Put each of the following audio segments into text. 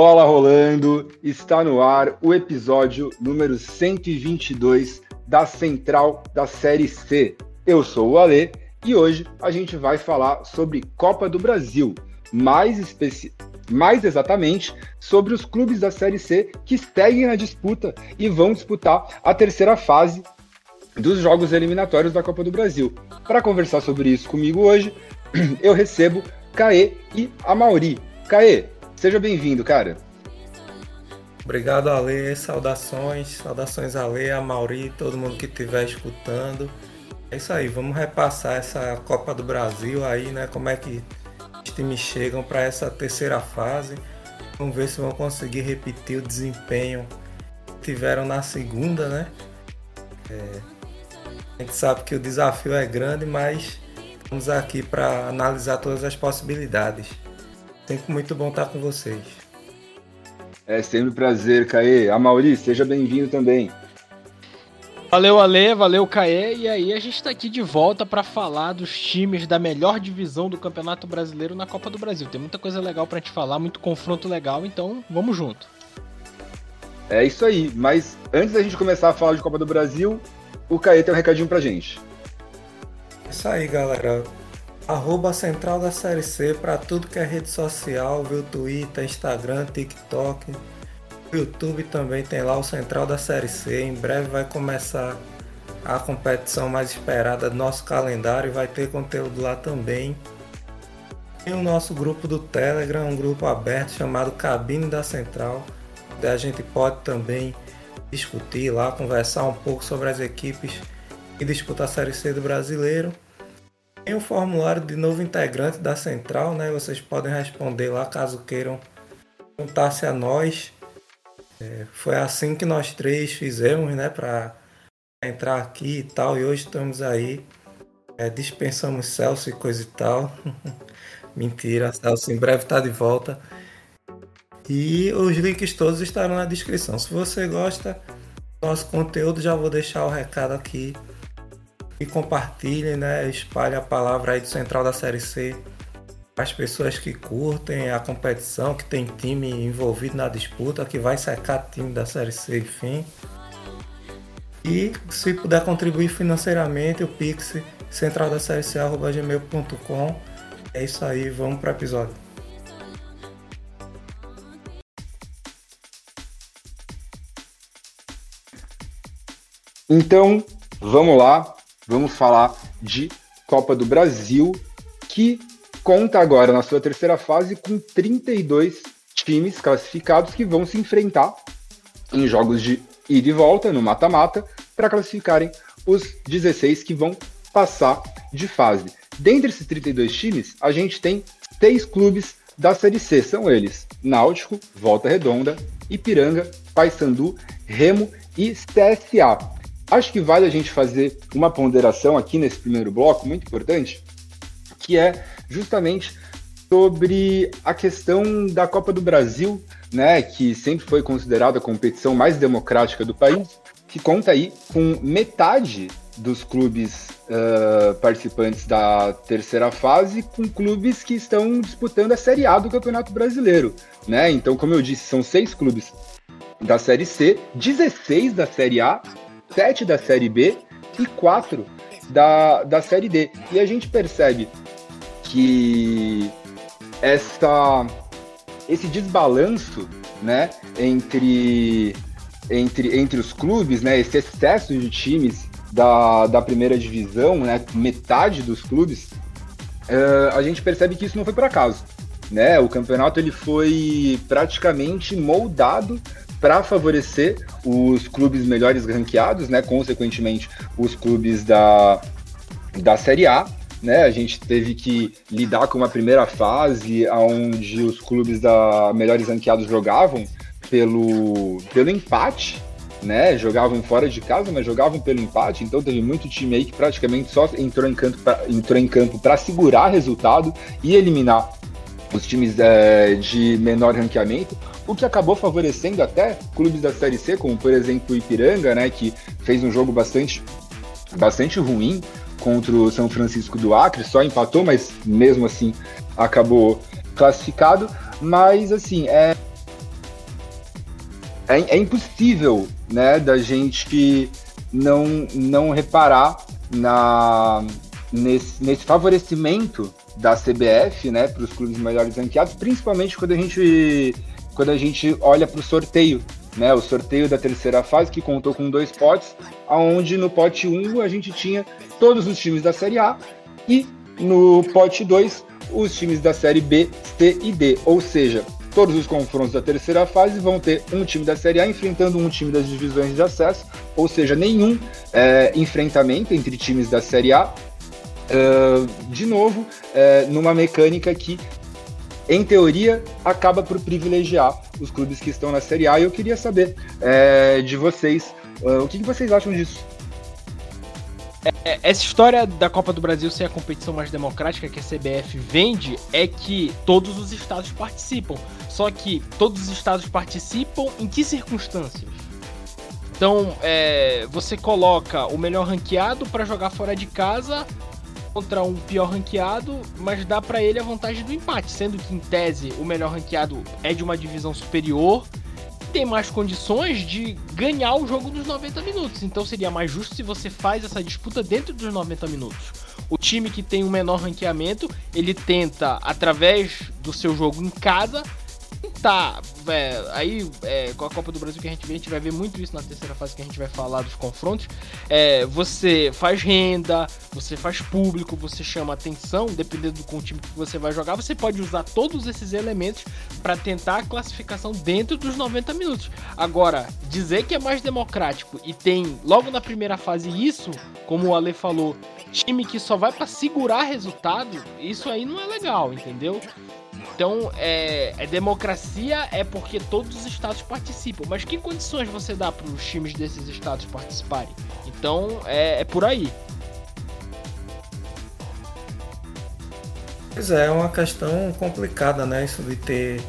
Bola rolando, está no ar o episódio número 122 da Central da Série C. Eu sou o Ale e hoje a gente vai falar sobre Copa do Brasil, mais, especi... mais exatamente sobre os clubes da Série C que seguem na disputa e vão disputar a terceira fase dos jogos eliminatórios da Copa do Brasil. Para conversar sobre isso comigo hoje, eu recebo Caê e a Mauri. Caê, Seja bem-vindo, cara. Obrigado, Ale. Saudações. Saudações, Ale, a Mauri, todo mundo que estiver escutando. É isso aí, vamos repassar essa Copa do Brasil aí, né? Como é que os times chegam para essa terceira fase. Vamos ver se vão conseguir repetir o desempenho que tiveram na segunda, né? É, a gente sabe que o desafio é grande, mas estamos aqui para analisar todas as possibilidades. Sempre muito bom estar com vocês. É sempre um prazer, Caê. A Mauri, seja bem-vindo também. Valeu, Ale, valeu, Caê. E aí, a gente está aqui de volta para falar dos times da melhor divisão do Campeonato Brasileiro na Copa do Brasil. Tem muita coisa legal para gente falar, muito confronto legal, então vamos junto. É isso aí, mas antes da gente começar a falar de Copa do Brasil, o Caê tem um recadinho pra gente. É isso aí, galera arroba Central da Série C para tudo que é rede social, viu? Twitter, Instagram, TikTok. YouTube também tem lá o Central da Série C. Em breve vai começar a competição mais esperada do nosso calendário e vai ter conteúdo lá também. Tem o nosso grupo do Telegram, um grupo aberto chamado Cabine da Central, onde a gente pode também discutir lá, conversar um pouco sobre as equipes que disputam a Série C do Brasileiro. Tem o formulário de novo integrante da central, né? Vocês podem responder lá caso queiram juntar-se a nós. É, foi assim que nós três fizemos, né? Para entrar aqui e tal. E hoje estamos aí. É, dispensamos Celso e coisa e tal. Mentira, Celso em breve está de volta. E os links todos estarão na descrição. Se você gosta do nosso conteúdo, já vou deixar o recado aqui e compartilhem, né? Espalhe a palavra aí do Central da Série C as pessoas que curtem a competição, que tem time envolvido na disputa, que vai secar time da Série C, enfim. E se puder contribuir financeiramente, o Pix central da série C, É isso aí, vamos para o episódio. Então, vamos lá vamos falar de Copa do Brasil, que conta agora na sua terceira fase com 32 times classificados que vão se enfrentar em jogos de ida e volta no mata-mata para classificarem os 16 que vão passar de fase. Dentre esses 32 times, a gente tem seis clubes da Série C, são eles: Náutico, Volta Redonda, Ipiranga, Paysandu, Remo e CSA. Acho que vale a gente fazer uma ponderação aqui nesse primeiro bloco, muito importante, que é justamente sobre a questão da Copa do Brasil, né, que sempre foi considerada a competição mais democrática do país, que conta aí com metade dos clubes uh, participantes da terceira fase com clubes que estão disputando a Série A do Campeonato Brasileiro, né? Então, como eu disse, são seis clubes da Série C, 16 da Série A sete da Série B e quatro da, da Série D. E a gente percebe que essa, esse desbalanço né, entre, entre, entre os clubes, né, esse excesso de times da, da primeira divisão, né, metade dos clubes, uh, a gente percebe que isso não foi por acaso. Né? O campeonato ele foi praticamente moldado para favorecer os clubes melhores ranqueados, né? Consequentemente, os clubes da, da Série A. Né, a gente teve que lidar com uma primeira fase onde os clubes da melhores ranqueados jogavam pelo, pelo empate, né? Jogavam fora de casa, mas jogavam pelo empate. Então teve muito time aí que praticamente só entrou em campo para segurar resultado e eliminar os times é, de menor ranqueamento o que acabou favorecendo até clubes da Série C, como por exemplo o Ipiranga, né, que fez um jogo bastante, bastante ruim contra o São Francisco do Acre, só empatou, mas mesmo assim acabou classificado. Mas assim, é, é, é impossível, né, da gente não, não reparar na, nesse, nesse favorecimento da CBF, né, para os clubes melhores ranqueados, principalmente quando a gente, quando a gente olha para o sorteio, né, o sorteio da terceira fase que contou com dois potes, aonde no pote 1 a gente tinha todos os times da Série A e no pote 2 os times da Série B, C e D, ou seja, todos os confrontos da terceira fase vão ter um time da Série A enfrentando um time das divisões de acesso, ou seja, nenhum é, enfrentamento entre times da Série A. Uh, de novo, é, numa mecânica que, em teoria, acaba por privilegiar os clubes que estão na Série A. E eu queria saber é, de vocês uh, o que, que vocês acham disso. É, essa história da Copa do Brasil ser a competição mais democrática que a CBF vende é que todos os estados participam. Só que todos os estados participam em que circunstâncias? Então, é, você coloca o melhor ranqueado para jogar fora de casa contra um pior ranqueado, mas dá para ele a vantagem do empate, sendo que em tese o melhor ranqueado é de uma divisão superior tem mais condições de ganhar o jogo nos 90 minutos. Então seria mais justo se você faz essa disputa dentro dos 90 minutos. O time que tem o menor ranqueamento, ele tenta, através do seu jogo em casa, tá, é, aí é, com a Copa do Brasil que a gente vê, a gente vai ver muito isso na terceira fase que a gente vai falar dos confrontos. É, você faz renda, você faz público, você chama atenção, dependendo do time que você vai jogar, você pode usar todos esses elementos para tentar a classificação dentro dos 90 minutos. Agora, dizer que é mais democrático e tem logo na primeira fase isso, como o Ale falou, time que só vai para segurar resultado, isso aí não é legal, entendeu? Então, é, é, democracia é porque todos os estados participam. Mas que condições você dá para os times desses estados participarem? Então, é, é por aí. Pois é, é uma questão complicada, né? Isso de ter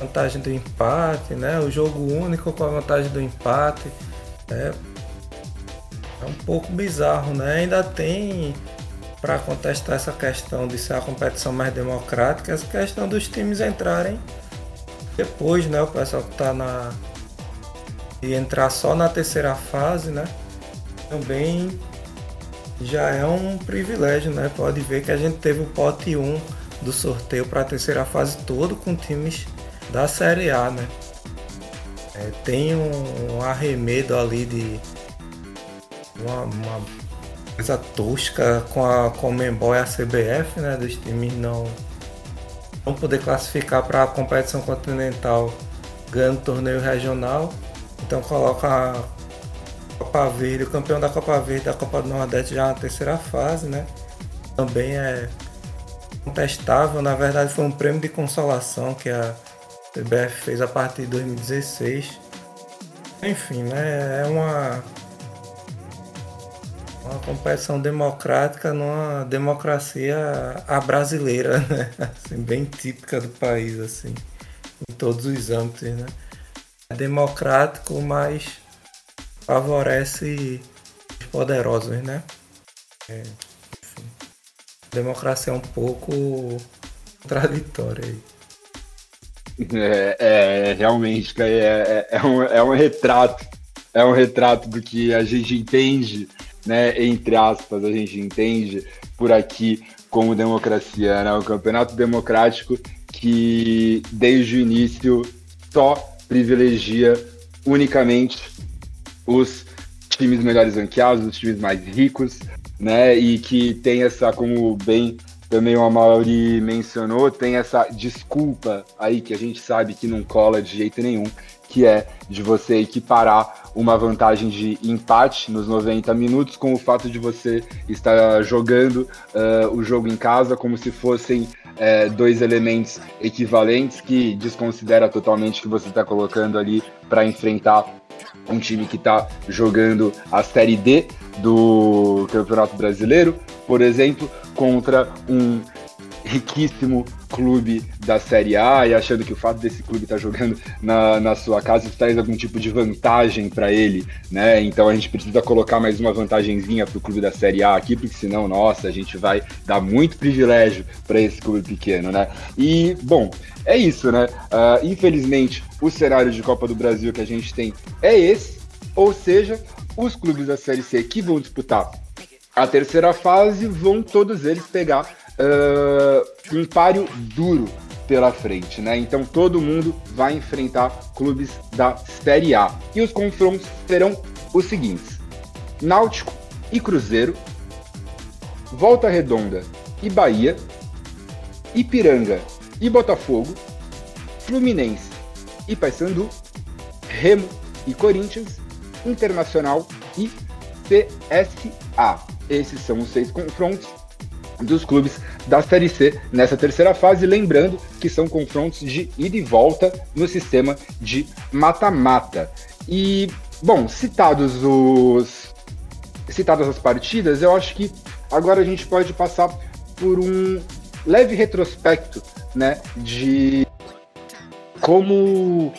vantagem do empate, né? O jogo único com a vantagem do empate. É, é um pouco bizarro, né? Ainda tem para contestar essa questão de ser a competição mais democrática, essa questão dos times entrarem depois, né? O pessoal que está na. e entrar só na terceira fase, né? Também já é um privilégio, né? Pode ver que a gente teve o pote 1 do sorteio para a terceira fase todo com times da Série A, né? É, tem um, um, arremedo ali de uma, uma coisa tosca com a Comembol e a CBF, né, dos times não não poder classificar para a competição continental ganhando torneio regional. Então coloca a Copa Verde, o campeão da Copa Verde da Copa do Nordeste já na terceira fase, né? Também é contestável, na verdade foi um prêmio de consolação que a CBF fez a partir de 2016. Enfim, né? É uma uma competição democrática numa democracia a brasileira, né? Assim, bem típica do país, assim, em todos os âmbitos, né? É democrático, mas favorece os poderosos, né? É, enfim, democracia é um pouco contraditória aí. É, é realmente, é, é, é, um, é um retrato, é um retrato do que a gente entende né, entre aspas, a gente entende por aqui como democracia, né? O campeonato democrático que desde o início só privilegia unicamente os times melhores ranqueados, os times mais ricos, né? E que tem essa, como bem também o Amaury mencionou, tem essa desculpa aí que a gente sabe que não cola de jeito nenhum, que é de você equiparar uma vantagem de empate nos 90 minutos com o fato de você estar jogando uh, o jogo em casa como se fossem uh, dois elementos equivalentes que desconsidera totalmente que você está colocando ali para enfrentar um time que está jogando a Série D do Campeonato Brasileiro, por exemplo, contra um riquíssimo clube da Série A e achando que o fato desse clube estar tá jogando na, na sua casa traz algum tipo de vantagem para ele, né? Então a gente precisa colocar mais uma vantagenzinha para o clube da Série A aqui, porque senão, nossa, a gente vai dar muito privilégio para esse clube pequeno, né? E, bom, é isso, né? Uh, infelizmente, o cenário de Copa do Brasil que a gente tem é esse, ou seja, os clubes da Série C que vão disputar a terceira fase vão todos eles pegar uh, um páreo duro pela frente, né? Então todo mundo vai enfrentar clubes da Série A. E os confrontos serão os seguintes: Náutico e Cruzeiro, Volta Redonda e Bahia, Ipiranga e Botafogo, Fluminense e Paysandu, Remo e Corinthians, Internacional e CSA. Esses são os seis confrontos dos clubes da Série C nessa terceira fase, lembrando que são confrontos de ida e volta no sistema de mata-mata. E, bom, citados os citadas as partidas, eu acho que agora a gente pode passar por um leve retrospecto, né, de como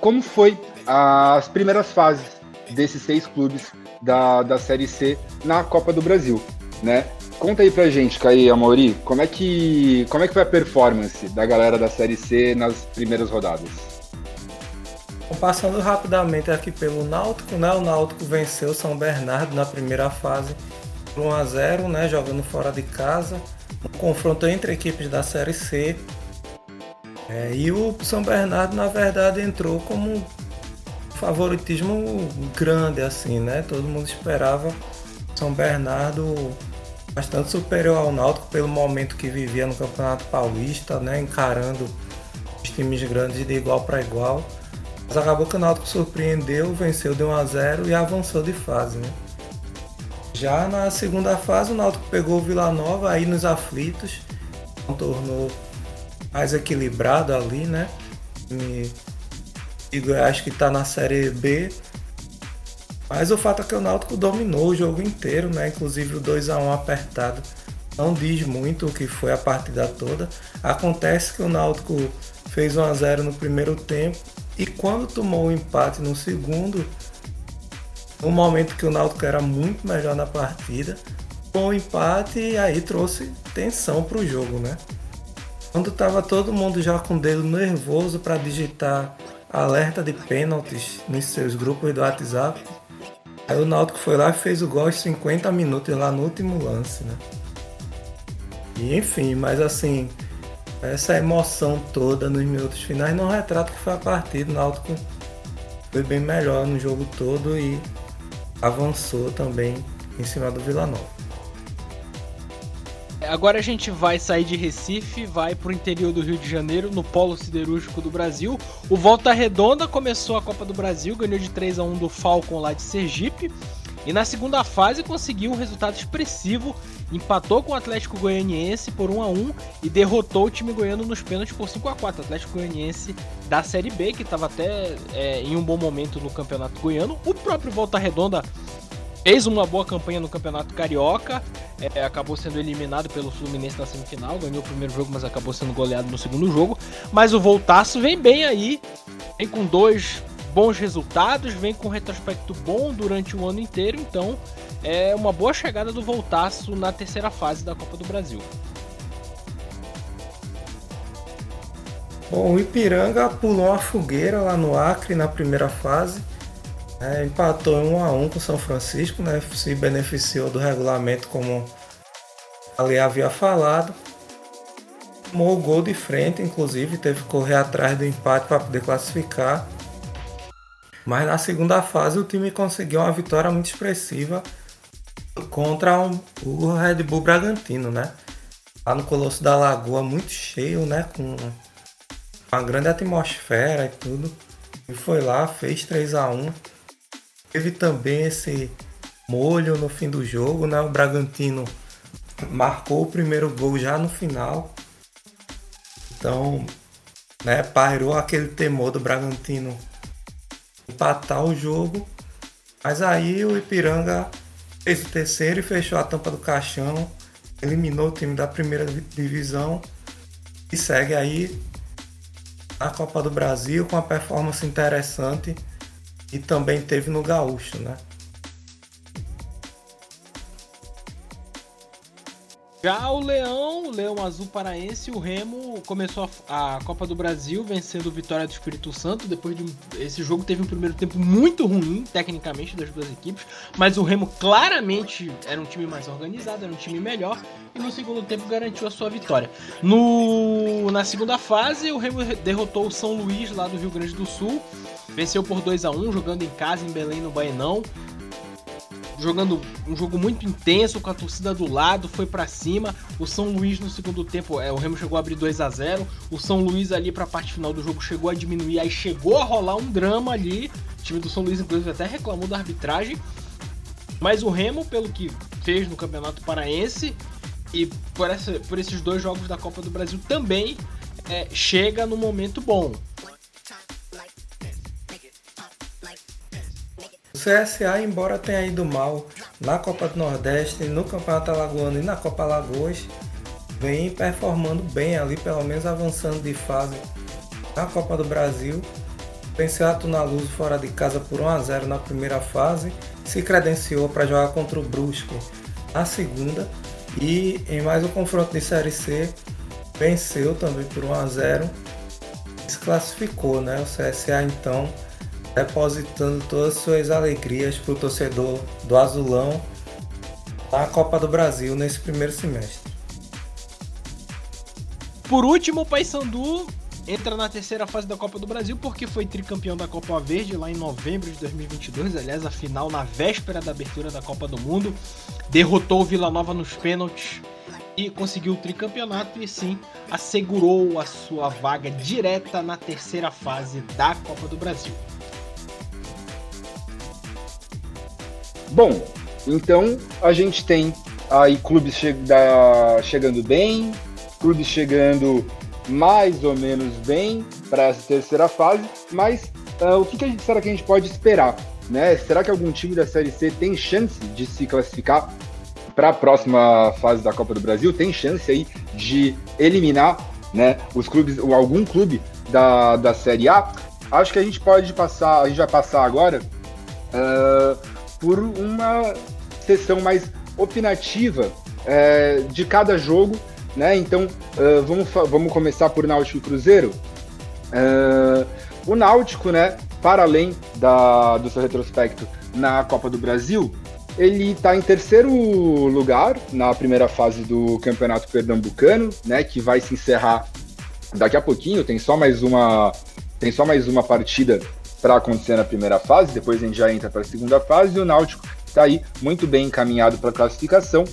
como foi as primeiras fases desses seis clubes da, da Série C na Copa do Brasil, né? Conta aí pra gente, Caí Amori, como é que como é que foi a performance da galera da Série C nas primeiras rodadas? Passando rapidamente aqui pelo Náutico, né? O Náutico venceu São Bernardo na primeira fase por 1 a 0, né? Jogando fora de casa. Um confronto entre equipes da Série C. É, e o São Bernardo, na verdade, entrou como favoritismo grande, assim, né? Todo mundo esperava São Bernardo bastante superior ao Náutico pelo momento que vivia no Campeonato Paulista, né? Encarando os times grandes de igual para igual. Mas acabou que o Náutico surpreendeu, venceu de 1 a 0 e avançou de fase, né? Já na segunda fase, o Náutico pegou o Vila Nova aí nos aflitos, tornou mais equilibrado ali, né? E e Goiás que está na Série B. Mas o fato é que o Náutico dominou o jogo inteiro, né? Inclusive o 2 a 1 apertado não diz muito o que foi a partida toda. Acontece que o Náutico fez 1 a 0 no primeiro tempo e quando tomou o empate no segundo, no momento que o Náutico era muito melhor na partida, com o empate aí trouxe tensão para o jogo, né? Quando estava todo mundo já com o dedo nervoso para digitar alerta de pênaltis nos seus grupos do WhatsApp. Aí o Náutico foi lá e fez o gol aos 50 minutos lá no último lance, né? E enfim, mas assim, essa emoção toda nos minutos finais não retrata que foi a partida. O Náutico foi bem melhor no jogo todo e avançou também em cima do Vila Nova. Agora a gente vai sair de Recife, vai pro interior do Rio de Janeiro, no polo siderúrgico do Brasil. O Volta Redonda começou a Copa do Brasil, ganhou de 3 a 1 do Falcon lá de Sergipe. E na segunda fase conseguiu um resultado expressivo, empatou com o Atlético Goianiense por 1 a 1 e derrotou o time goiano nos pênaltis por 5 a 4 Atlético Goianiense da Série B, que estava até é, em um bom momento no Campeonato Goiano. O próprio Volta Redonda fez uma boa campanha no Campeonato Carioca, é, acabou sendo eliminado pelo Fluminense na semifinal, ganhou o primeiro jogo, mas acabou sendo goleado no segundo jogo. Mas o Voltaço vem bem aí, vem com dois bons resultados, vem com um retrospecto bom durante o ano inteiro, então é uma boa chegada do Voltaço na terceira fase da Copa do Brasil. Bom, o Ipiranga pulou uma fogueira lá no Acre na primeira fase é, empatou em 1 a 1 com o São Francisco, né? Se beneficiou do regulamento como ali havia falado. Tomou o gol de frente, inclusive, teve que correr atrás do empate para poder classificar. Mas na segunda fase o time conseguiu uma vitória muito expressiva contra um, o Red Bull Bragantino, né? Lá no Colosso da Lagoa, muito cheio, né? Com uma grande atmosfera e tudo. E foi lá, fez 3 a 1 Teve também esse molho no fim do jogo, né? O Bragantino marcou o primeiro gol já no final. Então, né, pairou aquele temor do Bragantino empatar o jogo. Mas aí o Ipiranga fez o terceiro e fechou a tampa do caixão, eliminou o time da primeira divisão e segue aí na Copa do Brasil com uma performance interessante e também teve no Gaúcho, né? Já o Leão, o Leão Azul Paraense, o Remo começou a, a, Copa do Brasil vencendo o Vitória do Espírito Santo. Depois de esse jogo teve um primeiro tempo muito ruim, tecnicamente, das duas equipes. Mas o Remo claramente era um time mais organizado, era um time melhor. E no segundo tempo garantiu a sua vitória. No, na segunda fase, o Remo derrotou o São Luís, lá do Rio Grande do Sul. Venceu por 2 a 1 jogando em casa, em Belém, no Baenão jogando um jogo muito intenso, com a torcida do lado, foi para cima. O São Luís no segundo tempo, é, o Remo chegou a abrir 2 a 0 O São Luís ali para a parte final do jogo chegou a diminuir, aí chegou a rolar um drama ali. O time do São Luís, inclusive, até reclamou da arbitragem. Mas o Remo, pelo que fez no Campeonato Paraense e por, essa, por esses dois jogos da Copa do Brasil também, é, chega no momento bom. CSA, embora tenha ido mal na Copa do Nordeste, no Campeonato Alagoano e na Copa Alagoas, vem performando bem ali, pelo menos avançando de fase na Copa do Brasil. Venceu a Tuna Luz fora de casa por 1 a 0 na primeira fase, se credenciou para jogar contra o Brusque na segunda e em mais um confronto de Série C venceu também por 1 a 0 se classificou, né? O CSA então depositando todas as suas alegrias para o torcedor do Azulão na Copa do Brasil nesse primeiro semestre. Por último, o Paysandu entra na terceira fase da Copa do Brasil porque foi tricampeão da Copa Verde lá em novembro de 2022, aliás, a final na véspera da abertura da Copa do Mundo, derrotou o Vila Nova nos pênaltis e conseguiu o tricampeonato e sim assegurou a sua vaga direta na terceira fase da Copa do Brasil. Bom, então a gente tem aí clubes che da, chegando bem, clubes chegando mais ou menos bem para essa terceira fase, mas uh, o que, que gente, será que a gente pode esperar? Né? Será que algum time da Série C tem chance de se classificar para a próxima fase da Copa do Brasil? Tem chance aí de eliminar né, os clubes, ou algum clube da, da Série A? Acho que a gente pode passar, a gente vai passar agora. Uh, por uma sessão mais opinativa é, de cada jogo, né? Então uh, vamos, vamos começar por Náutico e Cruzeiro. Uh, o Náutico, né? Para além da, do seu retrospecto na Copa do Brasil, ele está em terceiro lugar na primeira fase do Campeonato Pernambucano, né? Que vai se encerrar daqui a pouquinho. Tem só mais uma tem só mais uma partida para acontecer na primeira fase, depois a gente já entra para a segunda fase, e o Náutico está aí muito bem encaminhado para a classificação.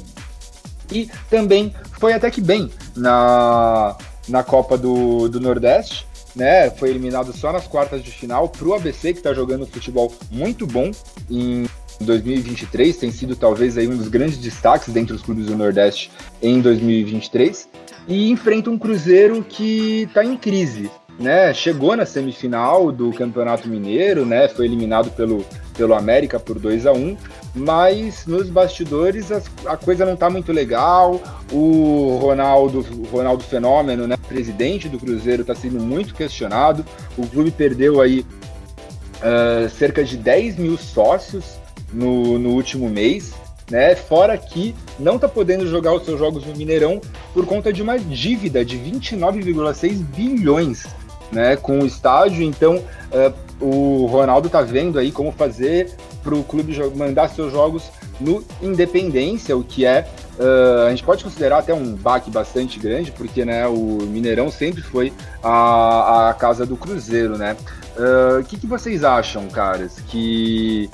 E também foi até que bem na, na Copa do, do Nordeste, né? Foi eliminado só nas quartas de final para o ABC, que está jogando futebol muito bom em 2023, tem sido talvez aí um dos grandes destaques dentre os clubes do Nordeste em 2023, e enfrenta um Cruzeiro que está em crise né, chegou na semifinal do Campeonato Mineiro, né, foi eliminado pelo, pelo América por 2 a 1 mas nos bastidores a, a coisa não está muito legal. O Ronaldo, o Ronaldo Fenômeno, né, presidente do Cruzeiro, está sendo muito questionado. O clube perdeu aí uh, cerca de 10 mil sócios no, no último mês. Né? Fora que não está podendo jogar os seus jogos no Mineirão por conta de uma dívida de 29,6 bilhões né, com o estádio. Então, uh, o Ronaldo tá vendo aí como fazer para o clube mandar seus jogos no Independência, o que é uh, a gente pode considerar até um baque bastante grande, porque né, o Mineirão sempre foi a, a casa do Cruzeiro, né? O uh, que, que vocês acham, caras, que,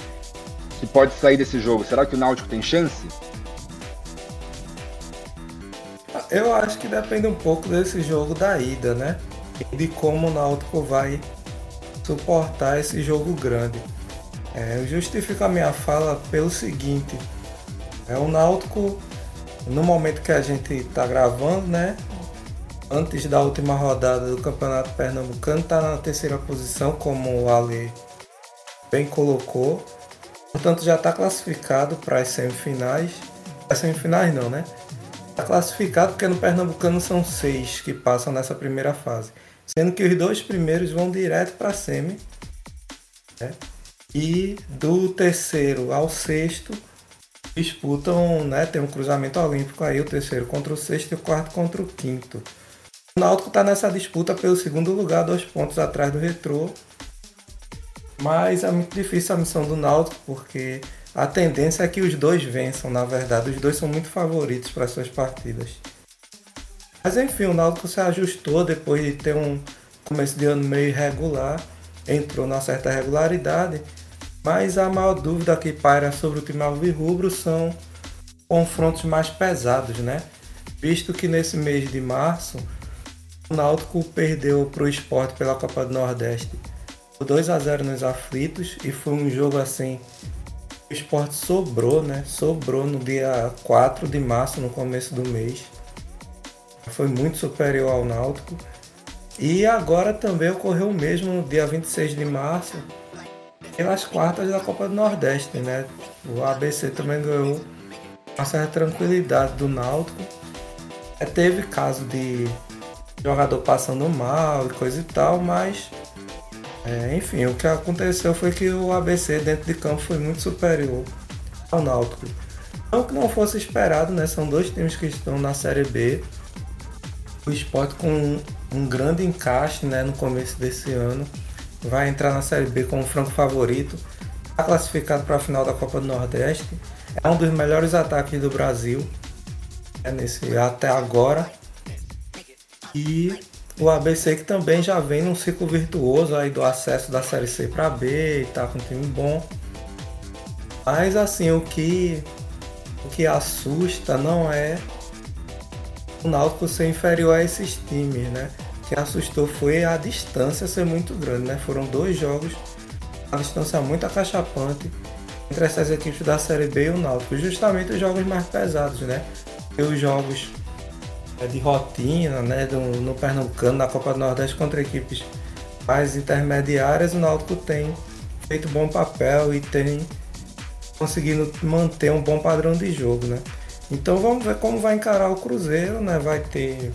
que pode sair desse jogo? Será que o Náutico tem chance? Eu acho que depende um pouco desse jogo da ida, né? De como o Náutico vai suportar esse jogo grande. É, eu justifico a minha fala pelo seguinte: é o Náutico, no momento que a gente está gravando, né? Antes da última rodada do Campeonato Pernambucano, está na terceira posição, como o Ale bem colocou. Portanto, já está classificado para as semifinais. As semifinais não, né? Está classificado porque no Pernambucano são seis que passam nessa primeira fase. Sendo que os dois primeiros vão direto para a semi. Né? E do terceiro ao sexto disputam, né? Tem um cruzamento olímpico aí, o terceiro contra o sexto e o quarto contra o quinto. O Náutico está nessa disputa pelo segundo lugar, dois pontos atrás do Retrô. Mas é muito difícil a missão do Náutico, porque a tendência é que os dois vençam, na verdade. Os dois são muito favoritos para suas partidas. Mas enfim, o Náutico se ajustou depois de ter um começo de ano meio irregular. Entrou na certa regularidade. Mas a maior dúvida que paira sobre o time alvirrubro são confrontos mais pesados, né? Visto que nesse mês de março o Náutico perdeu para o esporte pela Copa do Nordeste por 2 a 0 nos aflitos e foi um jogo assim o esporte sobrou, né? Sobrou no dia 4 de março, no começo do mês. Foi muito superior ao Náutico. E agora também ocorreu o mesmo no dia 26 de março, pelas quartas da Copa do Nordeste, né? O ABC também ganhou uma certa tranquilidade do Náutico. É, teve caso de jogador passando mal e coisa e tal, mas é, enfim, o que aconteceu foi que o ABC dentro de campo foi muito superior ao Náutico. Não que não fosse esperado, né? São dois times que estão na Série B. O esporte com um, grande encaixe né, no começo desse ano. Vai entrar na Série B como franco favorito. Está classificado para a final da Copa do Nordeste. É um dos melhores ataques do Brasil. É nesse, até agora. E o ABC que também já vem num ciclo virtuoso aí do acesso da Série C para B e tá com um time bom. Mas assim, o que o que assusta não é o Náutico ser inferior a esses times, né? O que assustou foi a distância ser muito grande, né? Foram dois jogos, a distância muito acachapante entre essas equipes da Série B e o Náutico, justamente os jogos mais pesados, né? E os jogos é de rotina, né, do, no Pernambucano, na Copa do Nordeste contra equipes mais intermediárias, o Náutico tem feito bom papel e tem conseguido manter um bom padrão de jogo, né? Então vamos ver como vai encarar o Cruzeiro, né? Vai ter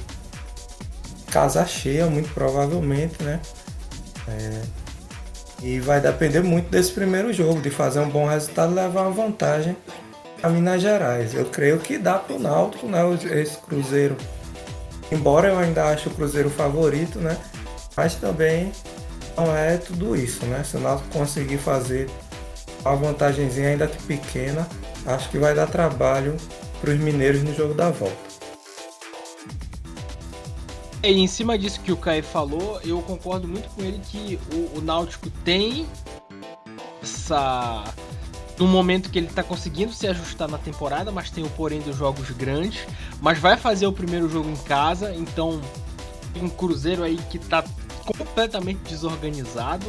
casa cheia, muito provavelmente, né? É... E vai depender muito desse primeiro jogo, de fazer um bom resultado e levar uma vantagem a Minas Gerais. Eu creio que dá para o Náutico, né? Esse Cruzeiro. Embora eu ainda ache o Cruzeiro favorito, né? Mas também não é tudo isso, né? Se o Náutico conseguir fazer uma vantagemzinha ainda pequena, acho que vai dar trabalho para os mineiros no jogo da volta. E em cima disso que o Caio falou, eu concordo muito com ele que o, o Náutico tem essa no momento que ele está conseguindo se ajustar na temporada, mas tem o porém dos jogos grandes, mas vai fazer o primeiro jogo em casa, então um Cruzeiro aí que está completamente desorganizado.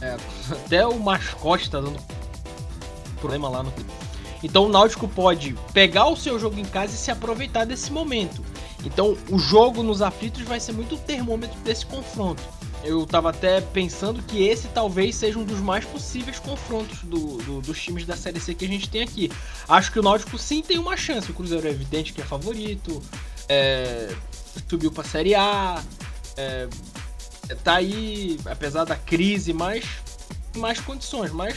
É, até o mascote está dando problema lá no. Então o Náutico pode pegar o seu jogo em casa e se aproveitar desse momento. Então o jogo nos aflitos vai ser muito o termômetro desse confronto eu tava até pensando que esse talvez seja um dos mais possíveis confrontos do, do, dos times da Série C que a gente tem aqui. Acho que o Náutico sim tem uma chance. O Cruzeiro é evidente que é favorito, é, subiu pra Série A, é, tá aí, apesar da crise, mais, mais condições. Mas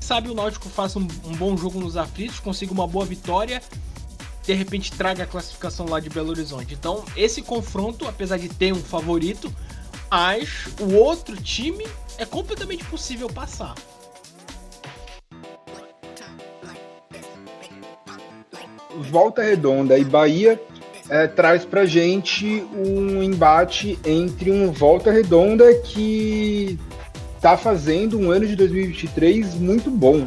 sabe o Náutico faça um, um bom jogo nos aflitos, consiga uma boa vitória de repente traga a classificação lá de Belo Horizonte. Então, esse confronto, apesar de ter um favorito, mas o outro time é completamente possível passar. Volta Redonda e Bahia é, traz pra gente um embate entre um Volta Redonda que tá fazendo um ano de 2023 muito bom.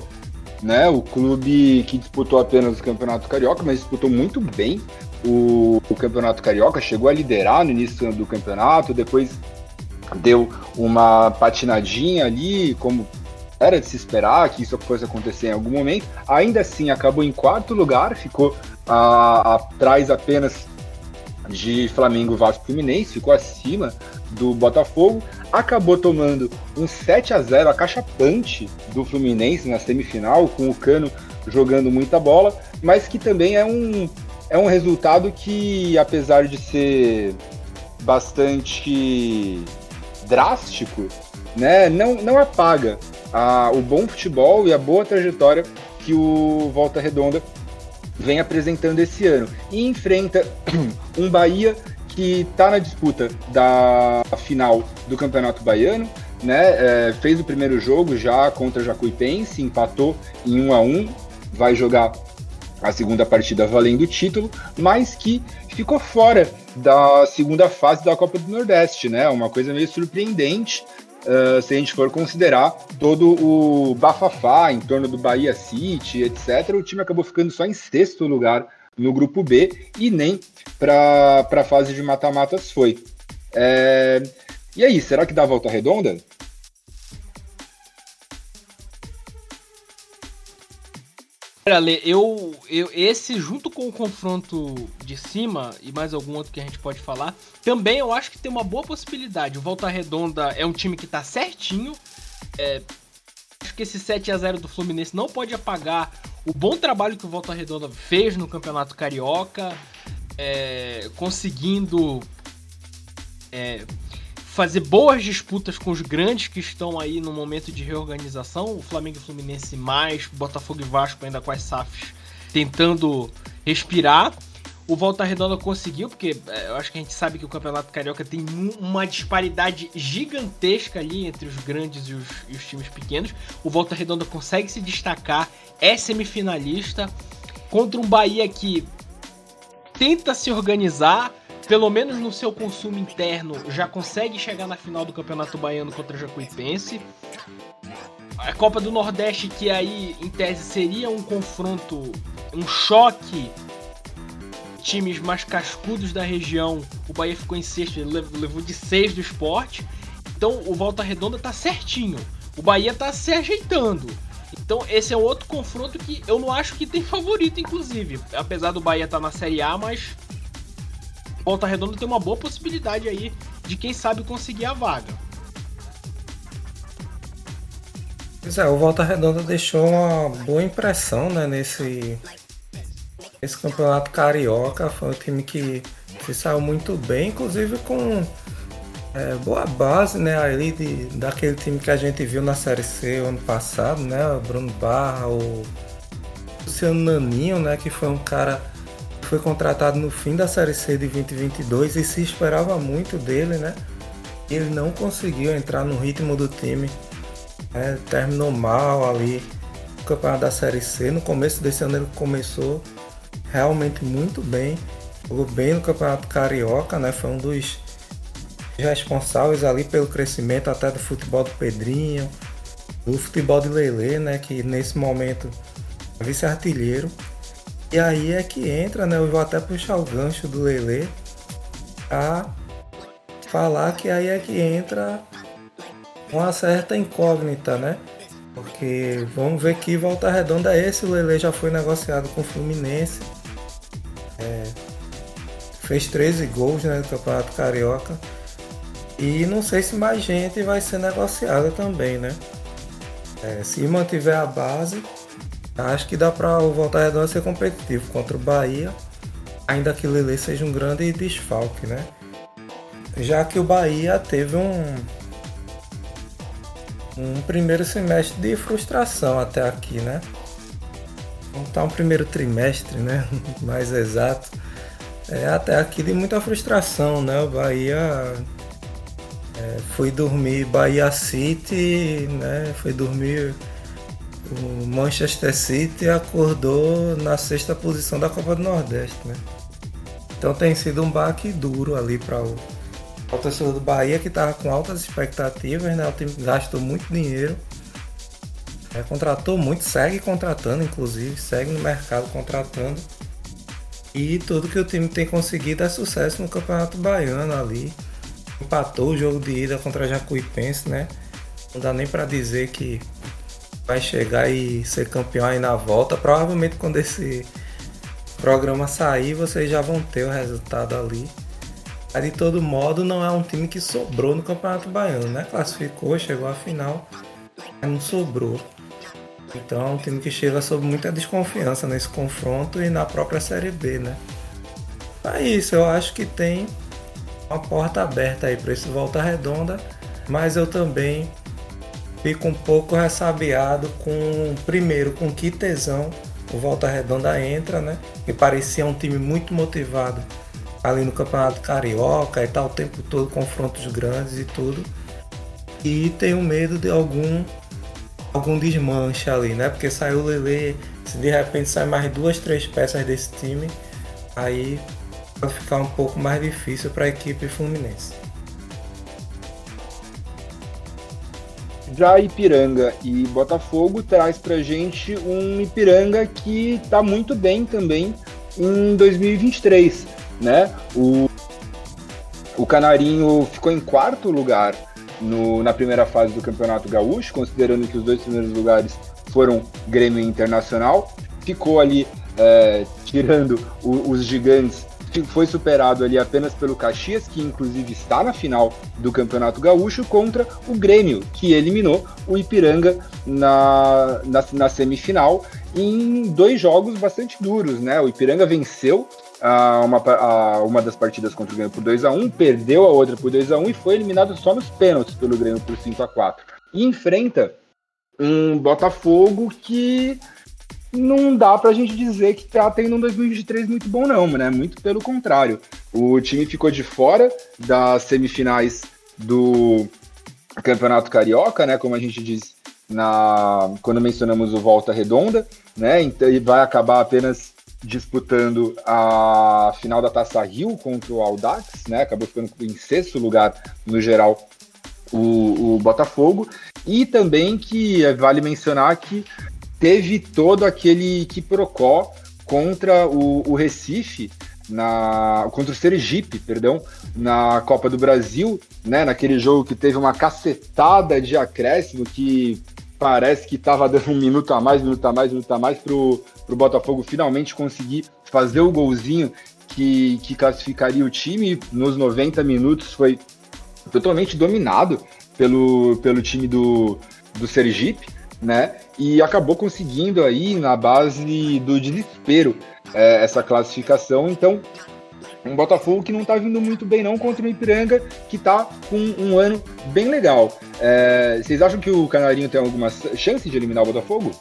Né? O clube que disputou apenas o Campeonato Carioca, mas disputou muito bem o, o Campeonato Carioca, chegou a liderar no início do campeonato, depois deu uma patinadinha ali, como era de se esperar que isso fosse acontecer em algum momento. Ainda assim, acabou em quarto lugar, ficou atrás apenas de Flamengo, Vasco Fluminense, ficou acima do Botafogo. Acabou tomando um 7 a 0 acachapante do Fluminense na semifinal, com o Cano jogando muita bola, mas que também é um é um resultado que, apesar de ser bastante drástico, né, não, não apaga a, o bom futebol e a boa trajetória que o Volta Redonda vem apresentando esse ano. E enfrenta um Bahia que está na disputa da final do Campeonato Baiano, né? É, fez o primeiro jogo já contra Jacuipense, empatou em 1 a 1 vai jogar a segunda partida valendo o título, mas que ficou fora da segunda fase da Copa do Nordeste, né? Uma coisa meio surpreendente. Uh, se a gente for considerar todo o bafafá em torno do Bahia City, etc., o time acabou ficando só em sexto lugar no grupo B e nem para a fase de mata-matas foi. É... E aí, será que dá a volta redonda? Ale, eu, eu, esse junto com o confronto de cima e mais algum outro que a gente pode falar, também eu acho que tem uma boa possibilidade. O Volta Redonda é um time que tá certinho. É, acho que esse 7 a 0 do Fluminense não pode apagar o bom trabalho que o Volta Redonda fez no Campeonato Carioca, é, conseguindo é, fazer boas disputas com os grandes que estão aí no momento de reorganização, o Flamengo e o Fluminense mais, Botafogo e Vasco ainda com as SAFs tentando respirar. O Volta Redonda conseguiu, porque é, eu acho que a gente sabe que o Campeonato Carioca tem uma disparidade gigantesca ali entre os grandes e os, e os times pequenos. O Volta Redonda consegue se destacar, é semifinalista contra um Bahia que tenta se organizar, pelo menos no seu consumo interno, já consegue chegar na final do Campeonato Baiano contra Jacuipense. A Copa do Nordeste, que aí, em tese, seria um confronto, um choque times mais cascudos da região. O Bahia ficou em sexto, levou de seis do esporte. Então o Volta Redonda tá certinho. O Bahia tá se ajeitando. Então esse é outro confronto que eu não acho que tem favorito, inclusive. Apesar do Bahia estar tá na Série A, mas Volta Redonda tem uma boa possibilidade aí de quem sabe conseguir a vaga. Pois é, o Volta Redonda deixou uma boa impressão né, nesse, nesse campeonato carioca. Foi um time que se saiu muito bem, inclusive com é, boa base né, ali de, daquele time que a gente viu na Série C ano passado, né? O Bruno Barra, o Luciano Naninho, né? Que foi um cara foi contratado no fim da Série C de 2022 e se esperava muito dele, né? Ele não conseguiu entrar no ritmo do time, né? terminou mal ali no campeonato da Série C. No começo desse ano ele começou realmente muito bem, jogou bem no campeonato carioca, né? Foi um dos responsáveis ali pelo crescimento até do futebol do Pedrinho, do futebol de Lele, né? Que nesse momento é vice-artilheiro. E aí é que entra, né? Eu vou até puxar o gancho do Lele a falar que aí é que entra uma certa incógnita, né? Porque vamos ver que volta redonda é esse. O Lele já foi negociado com o Fluminense. É, fez 13 gols né, no Campeonato Carioca. E não sei se mais gente vai ser negociada também, né? É, se mantiver a base, Acho que dá para o Volta Redonda ser competitivo contra o Bahia, ainda que o Lele seja um grande desfalque, né? Já que o Bahia teve um, um primeiro semestre de frustração até aqui, né? Vamos tá um primeiro trimestre, né? Mais exato. É até aqui de muita frustração, né? O Bahia é, foi dormir Bahia City, né? Foi dormir o Manchester City acordou na sexta posição da Copa do Nordeste, né? Então tem sido um baque duro ali para o, o torcedor do Bahia que estava com altas expectativas, né? O time gastou muito dinheiro, é, contratou muito, segue contratando, inclusive, segue no mercado contratando. E tudo que o time tem conseguido é sucesso no Campeonato Baiano ali. Empatou o jogo de ida contra a Jacuipense, né? Não dá nem para dizer que vai chegar e ser campeão aí na volta. Provavelmente quando esse programa sair, vocês já vão ter o resultado ali. Mas de todo modo, não é um time que sobrou no Campeonato Baiano, né? Classificou, chegou à final, mas não sobrou. Então é um time que chega sob muita desconfiança nesse confronto e na própria Série B, né? É isso, eu acho que tem uma porta aberta aí para esse Volta Redonda, mas eu também fico um pouco ressabiado com, primeiro, com que tesão o Volta Redonda entra, né? Que parecia um time muito motivado ali no Campeonato Carioca e tal, o tempo todo, confrontos grandes e tudo. E tenho medo de algum algum desmanche ali, né? Porque saiu o Lele, se de repente sai mais duas, três peças desse time, aí vai ficar um pouco mais difícil para a equipe fluminense. Já Ipiranga e Botafogo traz pra gente um Ipiranga que tá muito bem também em 2023, né? O, o Canarinho ficou em quarto lugar no, na primeira fase do Campeonato Gaúcho, considerando que os dois primeiros lugares foram Grêmio Internacional. Ficou ali é, tirando o, os gigantes foi superado ali apenas pelo Caxias, que inclusive está na final do Campeonato Gaúcho, contra o Grêmio, que eliminou o Ipiranga na, na, na semifinal em dois jogos bastante duros, né? O Ipiranga venceu a uma, a uma das partidas contra o Grêmio por 2 a 1 perdeu a outra por 2 a 1 e foi eliminado só nos pênaltis pelo Grêmio por 5 a 4 E enfrenta um Botafogo que não dá pra gente dizer que tá tendo um 2023 muito bom, não, né? Muito pelo contrário. O time ficou de fora das semifinais do Campeonato Carioca, né? Como a gente diz na quando mencionamos o Volta Redonda, né? Então ele vai acabar apenas disputando a final da Taça Rio contra o Audax, né? Acabou ficando em sexto lugar no geral o, o Botafogo. E também que vale mencionar que teve todo aquele quiprocó contra o, o Recife, na, contra o Sergipe, perdão, na Copa do Brasil, né, naquele jogo que teve uma cacetada de acréscimo que parece que estava dando um minuto a mais, minuto a mais, minuto a mais para o Botafogo finalmente conseguir fazer o golzinho que, que classificaria o time. Nos 90 minutos foi totalmente dominado pelo, pelo time do, do Sergipe né? E acabou conseguindo aí na base do desespero é, essa classificação. Então, um Botafogo que não está vindo muito bem não contra o Ipiranga, que está com um ano bem legal. É, vocês acham que o Canarinho tem alguma chance de eliminar o Botafogo?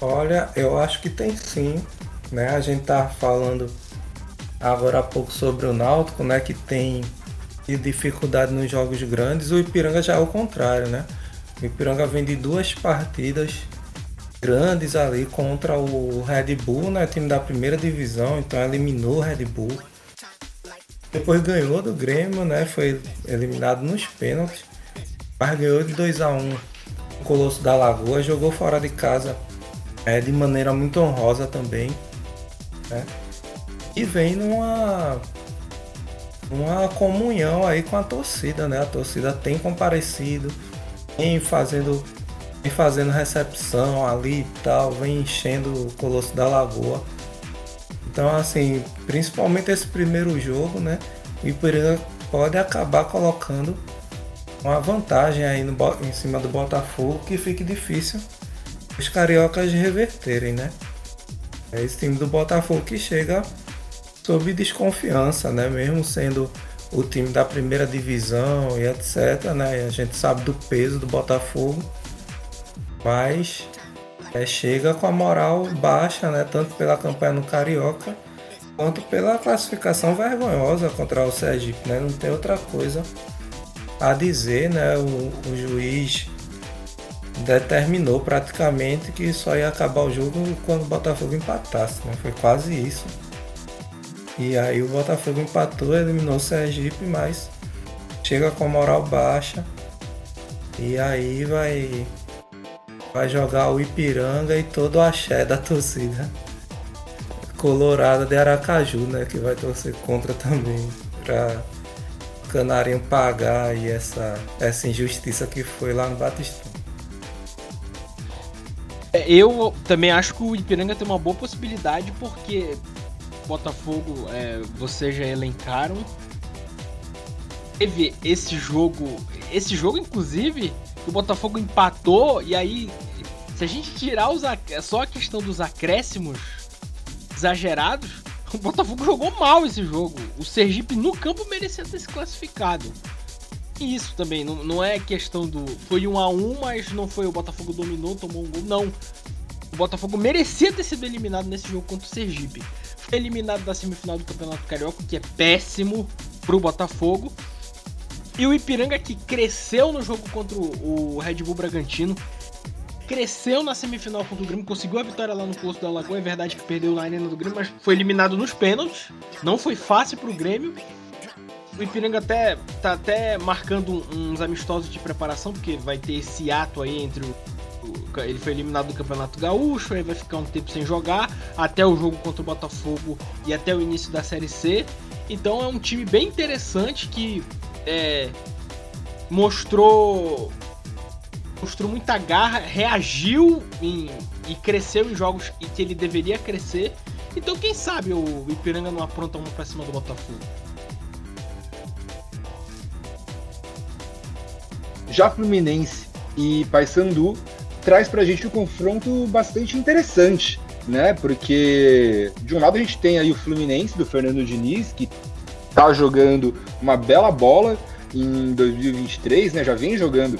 Olha, eu acho que tem sim. Né? A gente tá falando agora há pouco sobre o Náutico, né? Que tem e dificuldade nos jogos grandes, o Ipiranga já é o contrário, né? O Ipiranga vem de duas partidas grandes ali contra o Red Bull, né? Time da primeira divisão, então eliminou o Red Bull. Depois ganhou do Grêmio, né? Foi eliminado nos pênaltis. Mas ganhou de 2 a 1 o Colosso da Lagoa, jogou fora de casa é, de maneira muito honrosa também. Né? E vem numa uma comunhão aí com a torcida, né? A torcida tem comparecido, vem fazendo, vem fazendo recepção ali e tal, vem enchendo o Colosso da Lagoa. Então, assim, principalmente esse primeiro jogo, né? O Ipiranga pode acabar colocando uma vantagem aí no, em cima do Botafogo que fique difícil os cariocas reverterem, né? É esse time do Botafogo que chega sob desconfiança, né? Mesmo sendo o time da primeira divisão e etc, né? A gente sabe do peso do Botafogo, mas é, chega com a moral baixa, né? Tanto pela campanha no Carioca quanto pela classificação vergonhosa contra o Sergipe, né? Não tem outra coisa a dizer, né? O, o juiz determinou praticamente que só ia acabar o jogo quando o Botafogo empatasse, né? Foi quase isso. E aí o Botafogo empatou, eliminou o Sergipe, mas chega com moral baixa. E aí vai vai jogar o Ipiranga e todo o axé da torcida colorada de Aracaju, né, que vai torcer contra também para Canarinho pagar aí essa essa injustiça que foi lá no Batistão. É, eu também acho que o Ipiranga tem uma boa possibilidade porque Botafogo, é, vocês já elencaram. Teve esse jogo. Esse jogo, inclusive, o Botafogo empatou e aí se a gente tirar os só a questão dos acréscimos exagerados, o Botafogo jogou mal esse jogo. O Sergipe no campo merecia ter se classificado. E isso também, não, não é questão do. Foi um a um, mas não foi o Botafogo dominou, tomou um gol. Não. O Botafogo merecia ter sido eliminado nesse jogo contra o Sergipe. Eliminado da semifinal do Campeonato Carioca, que é péssimo pro Botafogo. E o Ipiranga que cresceu no jogo contra o Red Bull Bragantino, cresceu na semifinal contra o Grêmio, conseguiu a vitória lá no Poço da Lagoa. É verdade que perdeu na arena do Grêmio, mas foi eliminado nos pênaltis. Não foi fácil pro Grêmio. O Ipiranga até tá até marcando uns amistosos de preparação, porque vai ter esse ato aí entre o, ele foi eliminado do Campeonato Gaúcho, aí vai ficar um tempo sem jogar, até o jogo contra o Botafogo e até o início da Série C. Então é um time bem interessante que é, mostrou mostrou muita garra, reagiu em, e cresceu em jogos em que ele deveria crescer. Então, quem sabe o Ipiranga não apronta uma pra cima do Botafogo. Já Fluminense e Paysandu traz pra gente um confronto bastante interessante, né? Porque de um lado a gente tem aí o Fluminense do Fernando Diniz, que tá jogando uma bela bola em 2023, né? Já vem jogando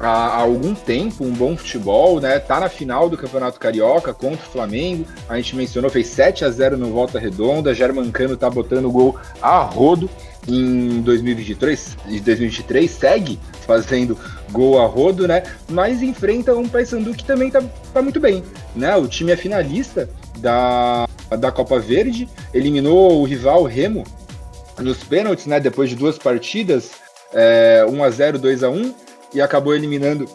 há, algum tempo um bom futebol, né? Tá na final do Campeonato Carioca contra o Flamengo. A gente mencionou, fez 7 a 0 no Volta Redonda. Germancano tá botando gol a rodo em 2023, 2023 segue fazendo gol a rodo, né? Mas enfrenta um Paysandu que também tá, tá muito bem, né? O time é finalista da, da Copa Verde, eliminou o rival Remo nos pênaltis, né? Depois de duas partidas, é, 1 a 0, 2 a 1 e acabou eliminando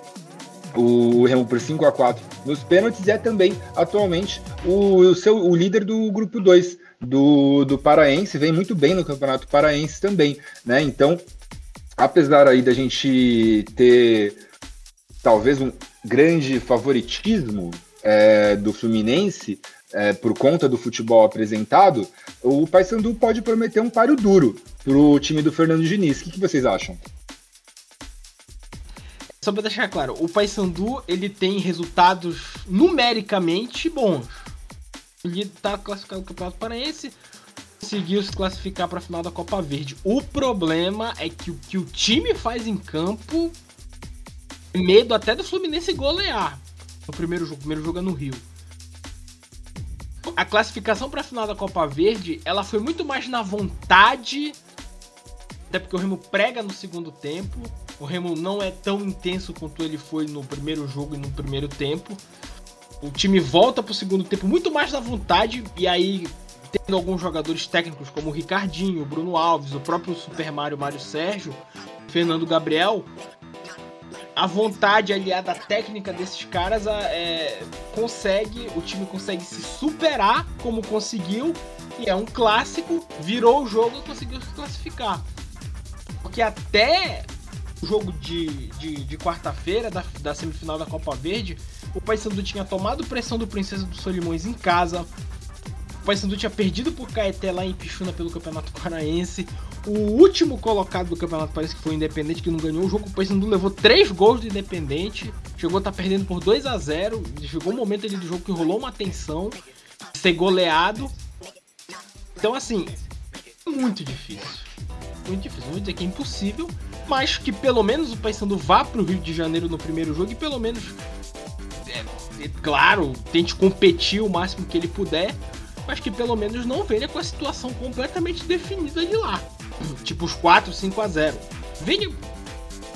o Remo por 5 a 4 nos pênaltis e é também atualmente o, o seu o líder do grupo 2 do, do Paraense, vem muito bem no Campeonato Paraense também, né? Então, apesar aí da gente ter talvez um grande favoritismo é, do Fluminense é, por conta do futebol apresentado, o Paysandu pode prometer um páreo duro para o time do Fernando Diniz. O que, que vocês acham? só pra deixar claro, o Paysandu ele tem resultados numericamente bons. Ele tá classificado no Campeonato Paraense, conseguiu se classificar para a final da Copa Verde. O problema é que o que o time faz em campo, medo até do Fluminense golear no primeiro jogo. Primeiro jogo é no Rio. A classificação para a final da Copa Verde, ela foi muito mais na vontade, até porque o Remo prega no segundo tempo o Remo não é tão intenso quanto ele foi no primeiro jogo e no primeiro tempo. O time volta para o segundo tempo muito mais na vontade e aí tendo alguns jogadores técnicos como o Ricardinho, o Bruno Alves, o próprio Super Mario Mário Sérgio, Fernando Gabriel, a vontade aliada à técnica desses caras é, consegue, o time consegue se superar como conseguiu e é um clássico, virou o jogo e conseguiu se classificar. Porque até jogo de, de, de quarta-feira, da, da semifinal da Copa Verde, o Paysandu tinha tomado pressão do Princesa dos Solimões em casa. Paysandu tinha perdido por Caeté lá em Pichuna pelo Campeonato Paraense. O último colocado do Campeonato Paraense, que foi o Independente, que não ganhou o jogo, o Paysandu levou três gols do Independente. Chegou a estar tá perdendo por 2 a 0 Chegou um momento ali do jogo que rolou uma tensão. Ser goleado. Então, assim, muito difícil. Muito difícil. Não vou dizer que é impossível, mas que pelo menos o Paysandu vá para o Rio de Janeiro no primeiro jogo e pelo menos, é, é, claro, tente competir o máximo que ele puder, mas que pelo menos não venha com a situação completamente definida de lá. Tipo os 4, 5 a 0. Venha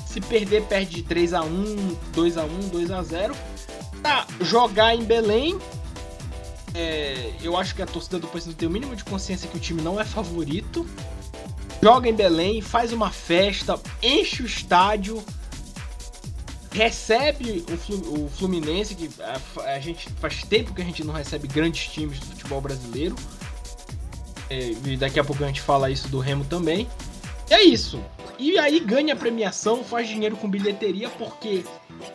se perder, perde de 3 a 1, 2 a 1, 2 a 0. Tá, jogar em Belém. É, eu acho que a torcida do Paysandu tem o mínimo de consciência que o time não é favorito joga em Belém, faz uma festa, enche o estádio, recebe o Fluminense, que a, gente faz tempo que a gente não recebe grandes times do futebol brasileiro. É, e daqui a pouco a gente fala isso do Remo também. E é isso. E aí ganha premiação, faz dinheiro com bilheteria, porque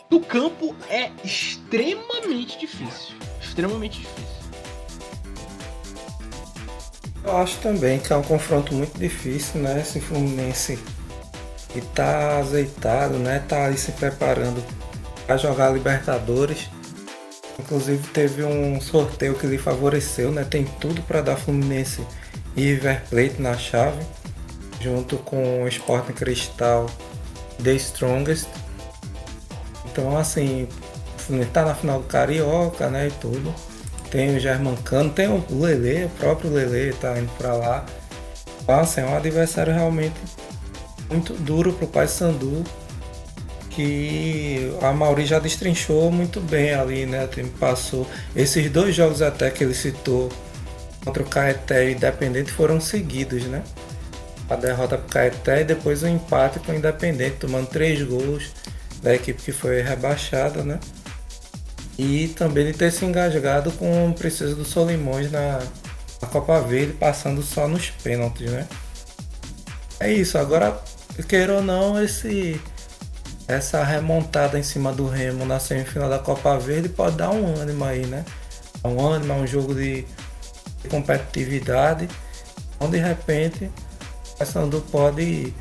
do campo é extremamente difícil. Extremamente difícil. Eu acho também que é um confronto muito difícil, né? Esse Fluminense que tá azeitado, né? Tá aí se preparando para jogar Libertadores. Inclusive teve um sorteio que lhe favoreceu, né? Tem tudo para dar Fluminense e River Plate na chave, junto com o Sporting Cristal The Strongest. Então assim, tá na final do Carioca, né? E tudo. Tem o Germancano, tem o Lele, o próprio Lele tá indo para lá. Então assim, é um adversário realmente muito duro pro Paysandu que a Mauri já destrinchou muito bem ali, né? O passou. Esses dois jogos até que ele citou contra o Caeté e Independente foram seguidos, né? A derrota para o Caeté e depois o empate com o Independente, tomando três gols da equipe que foi rebaixada, né? E também de ter se engajado com o Princesa do Solimões na, na Copa Verde, passando só nos pênaltis, né? É isso, agora, queira ou não, esse essa remontada em cima do Remo na semifinal da Copa Verde pode dar um ânimo aí, né? Um ânimo, um jogo de, competitividade, onde de repente o Sandu pode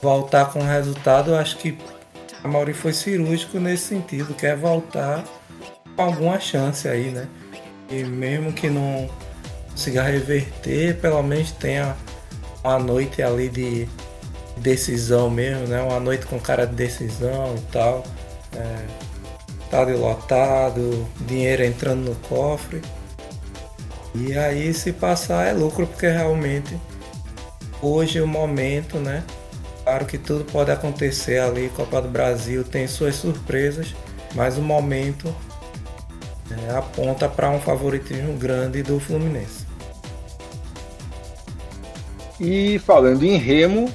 voltar com o resultado. Eu acho que a Mauri foi cirúrgico nesse sentido, quer voltar com alguma chance aí, né? E mesmo que não consiga reverter, pelo menos tenha uma noite ali de decisão mesmo, né? Uma noite com cara de decisão e tal. É, estádio lotado, dinheiro entrando no cofre. E aí se passar é lucro porque realmente hoje o momento, né? Claro que tudo pode acontecer ali, Copa do Brasil tem suas surpresas, mas o momento é, aponta para um favoritismo grande do Fluminense. E falando em Remo,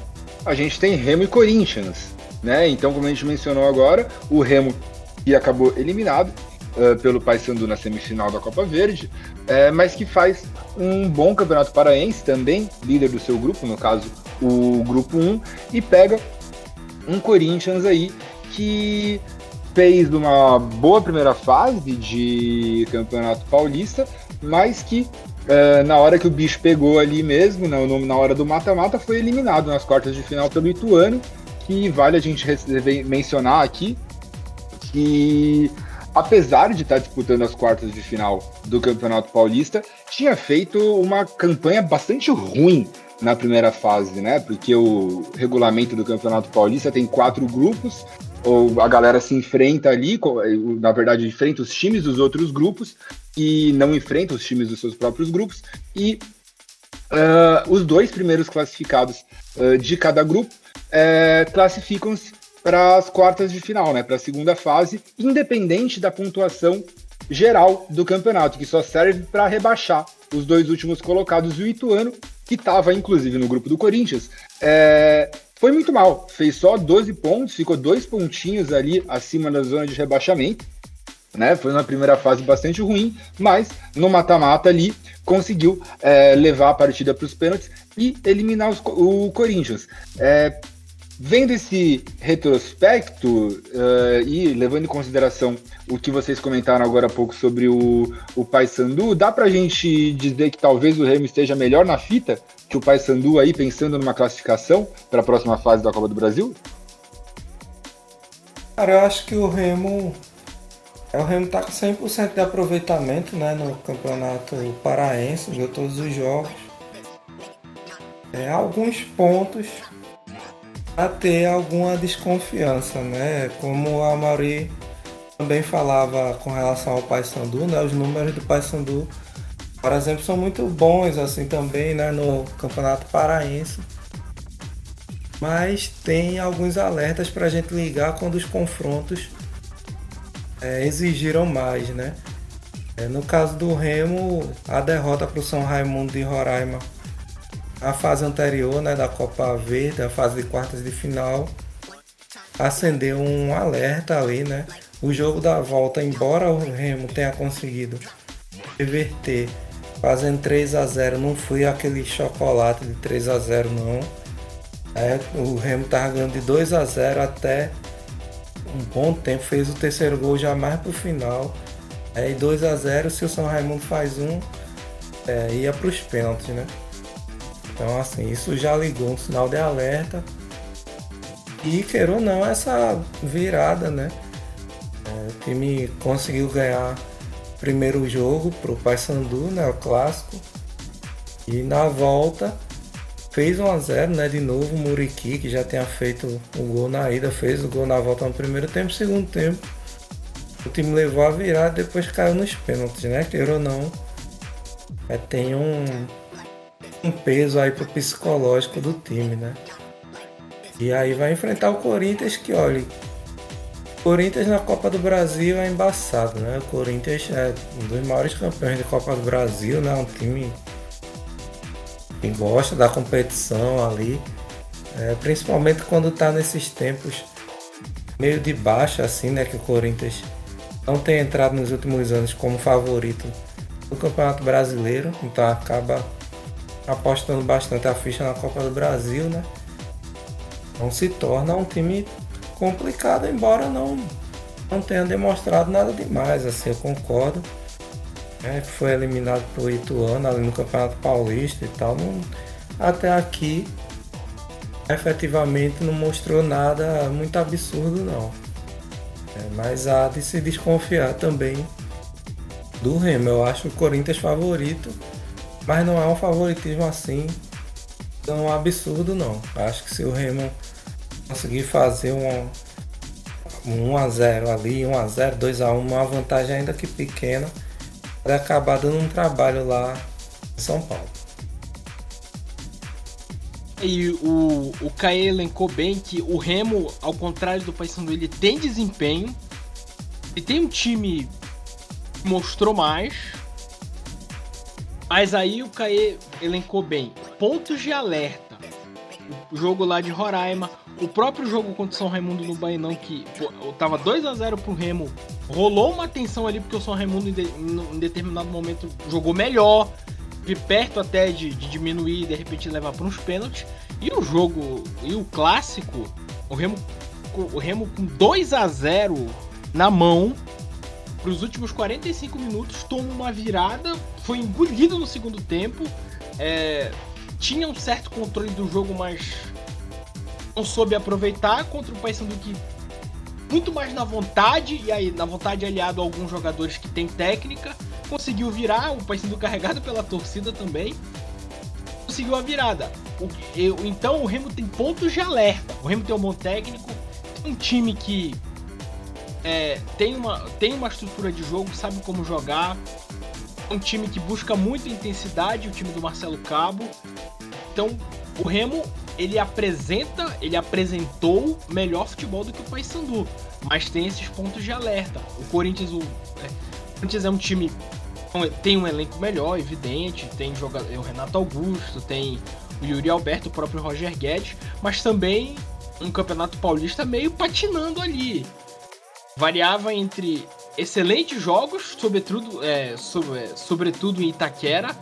a gente tem Remo e Corinthians, né? Então, como a gente mencionou agora, o Remo que acabou eliminado uh, pelo Paysandu na semifinal da Copa Verde, uh, mas que faz um bom campeonato paraense também, líder do seu grupo, no caso o grupo 1, e pega um Corinthians aí que fez uma boa primeira fase de campeonato paulista, mas que Uh, na hora que o bicho pegou ali mesmo, na, na hora do mata-mata, foi eliminado nas quartas de final pelo Ituano, que vale a gente mencionar aqui que, apesar de estar disputando as quartas de final do Campeonato Paulista, tinha feito uma campanha bastante ruim na primeira fase, né? Porque o regulamento do Campeonato Paulista tem quatro grupos, ou a galera se enfrenta ali, na verdade, enfrenta os times dos outros grupos, e não enfrenta os times dos seus próprios grupos. E uh, os dois primeiros classificados uh, de cada grupo uh, classificam-se para as quartas de final, né, para a segunda fase, independente da pontuação geral do campeonato, que só serve para rebaixar os dois últimos colocados. O Ituano, que estava inclusive no grupo do Corinthians, é, foi muito mal. Fez só 12 pontos, ficou dois pontinhos ali acima da zona de rebaixamento né? Foi uma primeira fase bastante ruim, mas no mata-mata ali conseguiu é, levar a partida para os pênaltis e eliminar os, o Corinthians. É, vendo esse retrospecto uh, e levando em consideração o que vocês comentaram agora há pouco sobre o, o Paysandu, dá para a gente dizer que talvez o Remo esteja melhor na fita que o Paysandu aí, pensando numa classificação para a próxima fase da Copa do Brasil? Cara, eu acho que o Remo é, o Remo está com 100% de aproveitamento né, no campeonato paraense, ganhou todos os jogos. É, alguns pontos a ter alguma desconfiança, né? Como a Mauri também falava com relação ao Paysandu, né? Os números do Paysandu, por exemplo, são muito bons assim também, né? No campeonato paraense. Mas tem alguns alertas para a gente ligar quando os confrontos é, exigiram mais, né? É, no caso do Remo, a derrota para o São Raimundo de Roraima, a fase anterior né, da Copa Verde, a fase de quartas de final, acendeu um alerta ali, né? O jogo da volta, embora o Remo tenha conseguido reverter, fazendo 3 a 0 não foi aquele chocolate de 3 a 0 não. É, o Remo estava ganhando de 2 a 0 até um bom tempo, fez o terceiro gol já mais pro final. Aí 2 a 0 se o São Raimundo faz um, é, ia para os pênaltis, né? Então assim, isso já ligou um sinal de alerta. E queira ou não, essa virada, né? É, o time conseguiu ganhar primeiro jogo pro Paysandu, né, o clássico. E na volta fez 1 a 0, né, de novo o Muriqui, que já tinha feito o gol na ida, fez o gol na volta no primeiro tempo, segundo tempo. O time levou a virada depois caiu nos pênaltis, né? Queira ou não. É, tem um, um peso aí pro psicológico do time, né? E aí vai enfrentar o Corinthians que, olha, Corinthians na Copa do Brasil é embaçado, né? O Corinthians é um dos maiores campeões de Copa do Brasil, né? Um time que gosta da competição ali, é, principalmente quando tá nesses tempos meio de baixa, assim, né? Que o Corinthians não tem entrado nos últimos anos como favorito do Campeonato Brasileiro, então acaba apostando bastante a ficha na Copa do Brasil, né? Então se torna um time complicado, embora não, não tenha demonstrado nada demais, assim, eu concordo. É, que foi eliminado pelo Ituano ali no Campeonato Paulista e tal. Não, até aqui efetivamente não mostrou nada muito absurdo não. É, mas há de se desconfiar também do Remo. Eu acho o Corinthians favorito, mas não é um favoritismo assim tão absurdo não. Acho que se o Remo conseguir fazer um 1x0 ali, 1x0, 2x1, uma vantagem ainda que pequena, vai acabar dando um trabalho lá em São Paulo. E o, o Caê elencou bem que o Remo, ao contrário do Paysandu, ele tem desempenho. e tem um time que mostrou mais. Mas aí o Caê elencou bem. Pontos de alerta. O jogo lá de Roraima, o próprio jogo contra o São Raimundo no Bainão, que pô, tava 2 a 0 pro Remo, rolou uma tensão ali, porque o São Raimundo em, de, em determinado momento jogou melhor, de perto até de, de diminuir e de repente levar para uns pênaltis. E o jogo, e o clássico, o Remo, o Remo com 2 a 0 na mão, para os últimos 45 minutos, toma uma virada, foi engolido no segundo tempo, é, tinha um certo controle do jogo, mas não soube aproveitar contra o Paysandu que muito mais na vontade, e aí na vontade aliado a alguns jogadores que têm técnica, conseguiu virar, o Paysandu carregado pela torcida também, conseguiu a virada. O, eu, então o Remo tem pontos de alerta, o Remo tem um bom técnico, tem um time que é, tem, uma, tem uma estrutura de jogo, sabe como jogar, um time que busca muita intensidade, o time do Marcelo Cabo, então o Remo ele apresenta, ele apresentou melhor futebol do que o Paysandu, mas tem esses pontos de alerta. O Corinthians, o, é, o Corinthians é um time tem um elenco melhor, evidente, tem jogador, o Renato Augusto, tem o Yuri Alberto, o próprio Roger Guedes, mas também um campeonato paulista meio patinando ali. Variava entre excelentes jogos, sobretudo, é, sobre, é, sobretudo em Itaquera,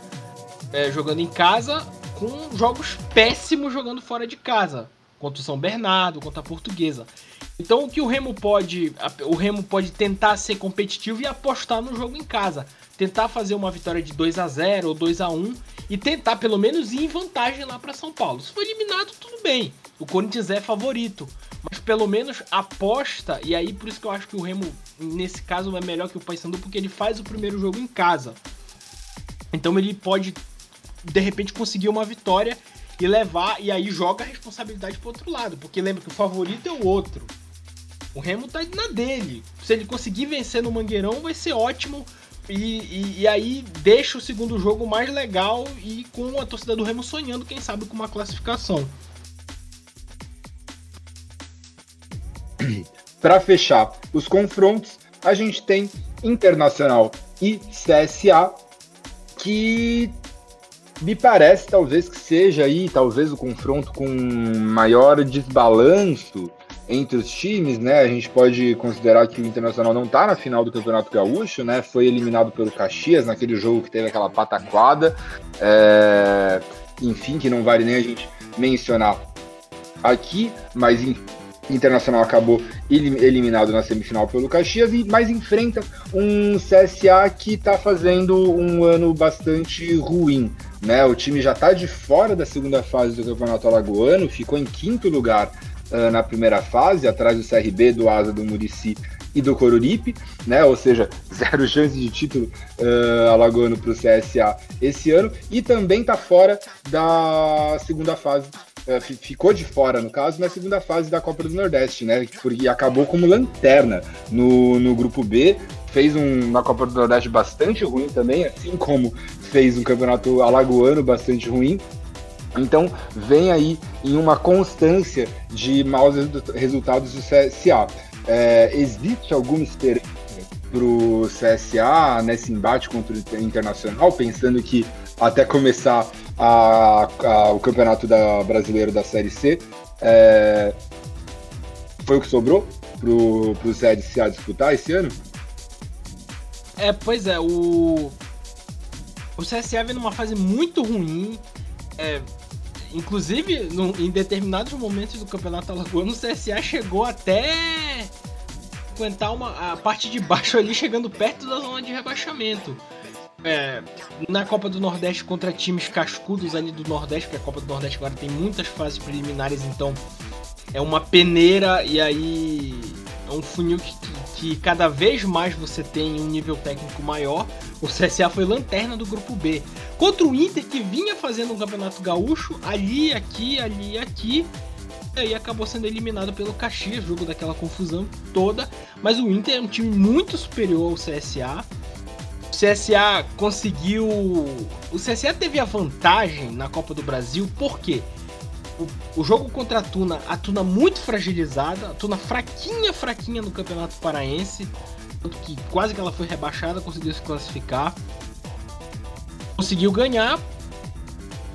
é, jogando em casa, com jogos péssimos jogando fora de casa, contra o São Bernardo, contra a Portuguesa. Então o que o Remo pode, o Remo pode tentar ser competitivo e apostar no jogo em casa, tentar fazer uma vitória de 2 a 0 ou 2 a 1 e tentar pelo menos ir em vantagem lá para São Paulo. Se for eliminado, tudo bem. O Corinthians é favorito, mas pelo menos aposta e aí por isso que eu acho que o Remo nesse caso é melhor que o Paysandu porque ele faz o primeiro jogo em casa. Então ele pode de repente conseguir uma vitória e levar, e aí joga a responsabilidade pro outro lado, porque lembra que o favorito é o outro. O Remo tá na dele. Se ele conseguir vencer no Mangueirão, vai ser ótimo. E, e, e, aí deixa o segundo jogo mais legal e com a torcida do Remo sonhando, quem sabe, com uma classificação. Para fechar os confrontos, a gente tem Internacional e CSA, que me parece talvez que seja aí, talvez o confronto com maior desbalanço entre os times, né? A gente pode considerar que o Internacional não está na final do Campeonato Gaúcho, né? Foi eliminado pelo Caxias naquele jogo que teve aquela pataquada. É... Enfim, que não vale nem a gente mencionar aqui, mas Internacional acabou eliminado na semifinal pelo Caxias, mas enfrenta um CSA que está fazendo um ano bastante ruim. Né? O time já está de fora da segunda fase do Campeonato Alagoano, ficou em quinto lugar uh, na primeira fase, atrás do CRB, do Asa, do Murici e do Coruripe, né? Ou seja, zero chance de título uh, alagoano para o CSA esse ano. E também está fora da segunda fase ficou de fora, no caso, na segunda fase da Copa do Nordeste, né? Porque acabou como lanterna no, no grupo B. Fez um, uma Copa do Nordeste bastante ruim também, assim como fez um campeonato alagoano bastante ruim. Então, vem aí em uma constância de maus resultados do CSA. É, existe alguma esperança para o CSA nesse embate contra o Internacional, pensando que até começar a, a, o campeonato da brasileiro da Série C, é, foi o que sobrou para o CSA disputar esse ano? É, pois é, o, o CSA vem numa fase muito ruim. É, inclusive, no, em determinados momentos do Campeonato Alagoano, o CSA chegou até frequentar uma, a parte de baixo ali, chegando perto da zona de rebaixamento. É, na Copa do Nordeste contra times cascudos ali do Nordeste, porque a Copa do Nordeste agora tem muitas fases preliminares, então é uma peneira e aí é um funil que, que cada vez mais você tem um nível técnico maior. O CSA foi lanterna do grupo B. Contra o Inter, que vinha fazendo um campeonato gaúcho, ali, aqui, ali, aqui. E aí acabou sendo eliminado pelo Caxias, jogo daquela confusão toda. Mas o Inter é um time muito superior ao CSA. CSA conseguiu. O CSA teve a vantagem na Copa do Brasil, por quê? O, o, jogo contra a Tuna, a Tuna muito fragilizada, a Tuna fraquinha, fraquinha no Campeonato Paraense, tanto que quase que ela foi rebaixada, conseguiu se classificar. Conseguiu ganhar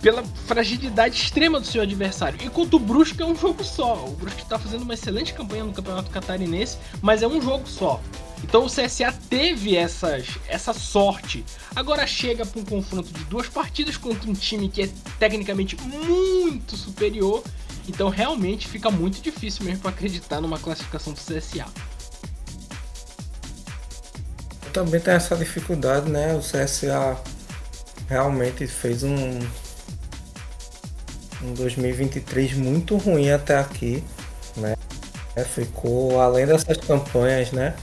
pela fragilidade extrema do seu adversário. E contra o Brusque é um jogo só. O Brusque está fazendo uma excelente campanha no Campeonato Catarinense, mas é um jogo só. Então o CSA teve essas, essa sorte. Agora chega para um confronto de duas partidas contra um time que é tecnicamente muito superior. Então realmente fica muito difícil mesmo para acreditar numa classificação do CSA. Também tem essa dificuldade, né? O CSA realmente fez um, um 2023 muito ruim até aqui, né? É, ficou além dessas campanhas, né?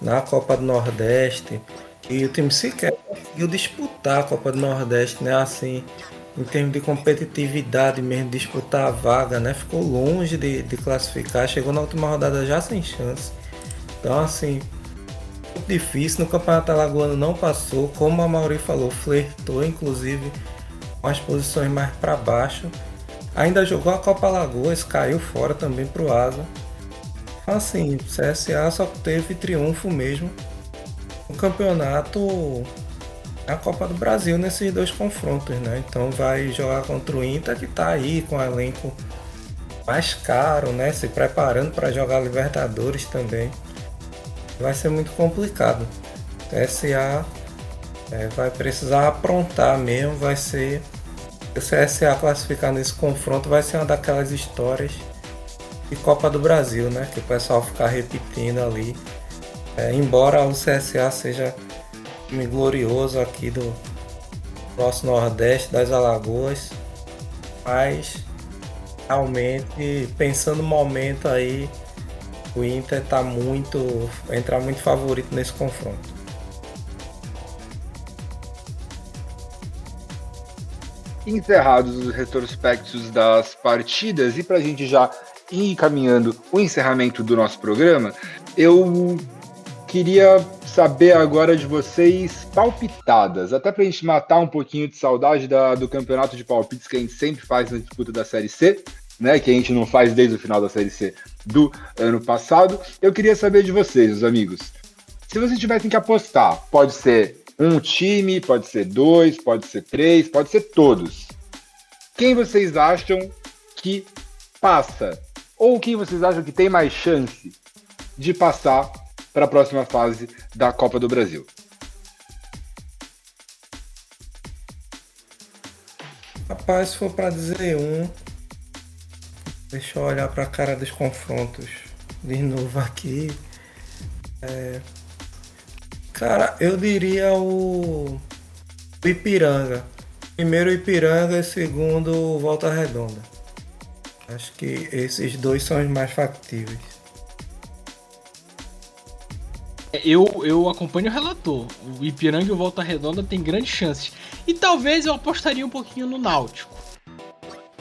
Na Copa do Nordeste e o time sequer conseguiu disputar a Copa do Nordeste, né? Assim, em termos de competitividade mesmo, disputar a vaga, né? Ficou longe de, de classificar, chegou na última rodada já sem chance. Então, assim, difícil. No Campeonato Alagoano não passou, como a Mauri falou, flertou inclusive com as posições mais para baixo. Ainda jogou a Copa Lagoas, caiu fora também pro Asa. Assim, o CSA só teve triunfo mesmo no campeonato a Copa do Brasil nesses dois confrontos, né? Então vai jogar contra o Inter que tá aí com o elenco mais caro, né? Se preparando para jogar Libertadores também. Vai ser muito complicado. O CSA é, vai precisar aprontar mesmo, vai ser o CSA classificar nesse confronto vai ser uma daquelas histórias de Copa do Brasil, né? Que o pessoal ficar repetindo ali. É, embora o CSA seja um glorioso aqui do nosso Nordeste, das Alagoas, mas realmente pensando no momento aí, o Inter tá muito. entrar muito favorito nesse confronto. Encerrados os retrospectos das partidas e para a gente já ir encaminhando o encerramento do nosso programa, eu queria saber agora de vocês palpitadas, até para a gente matar um pouquinho de saudade da, do campeonato de palpites que a gente sempre faz na disputa da Série C, né, que a gente não faz desde o final da Série C do ano passado. Eu queria saber de vocês, os amigos. Se vocês tivessem que apostar, pode ser um time, pode ser dois, pode ser três, pode ser todos. Quem vocês acham que passa? Ou quem vocês acham que tem mais chance de passar para a próxima fase da Copa do Brasil? Rapaz, se for para dizer um, deixa eu olhar para a cara dos confrontos de novo aqui. É, Cara, eu diria o, Ipiranga. Primeiro Ipiranga e segundo Volta Redonda. Acho que esses dois são os mais factíveis. É, eu, eu acompanho o relator. O Ipiranga e o Volta Redonda tem grandes chances. E talvez eu apostaria um pouquinho no Náutico.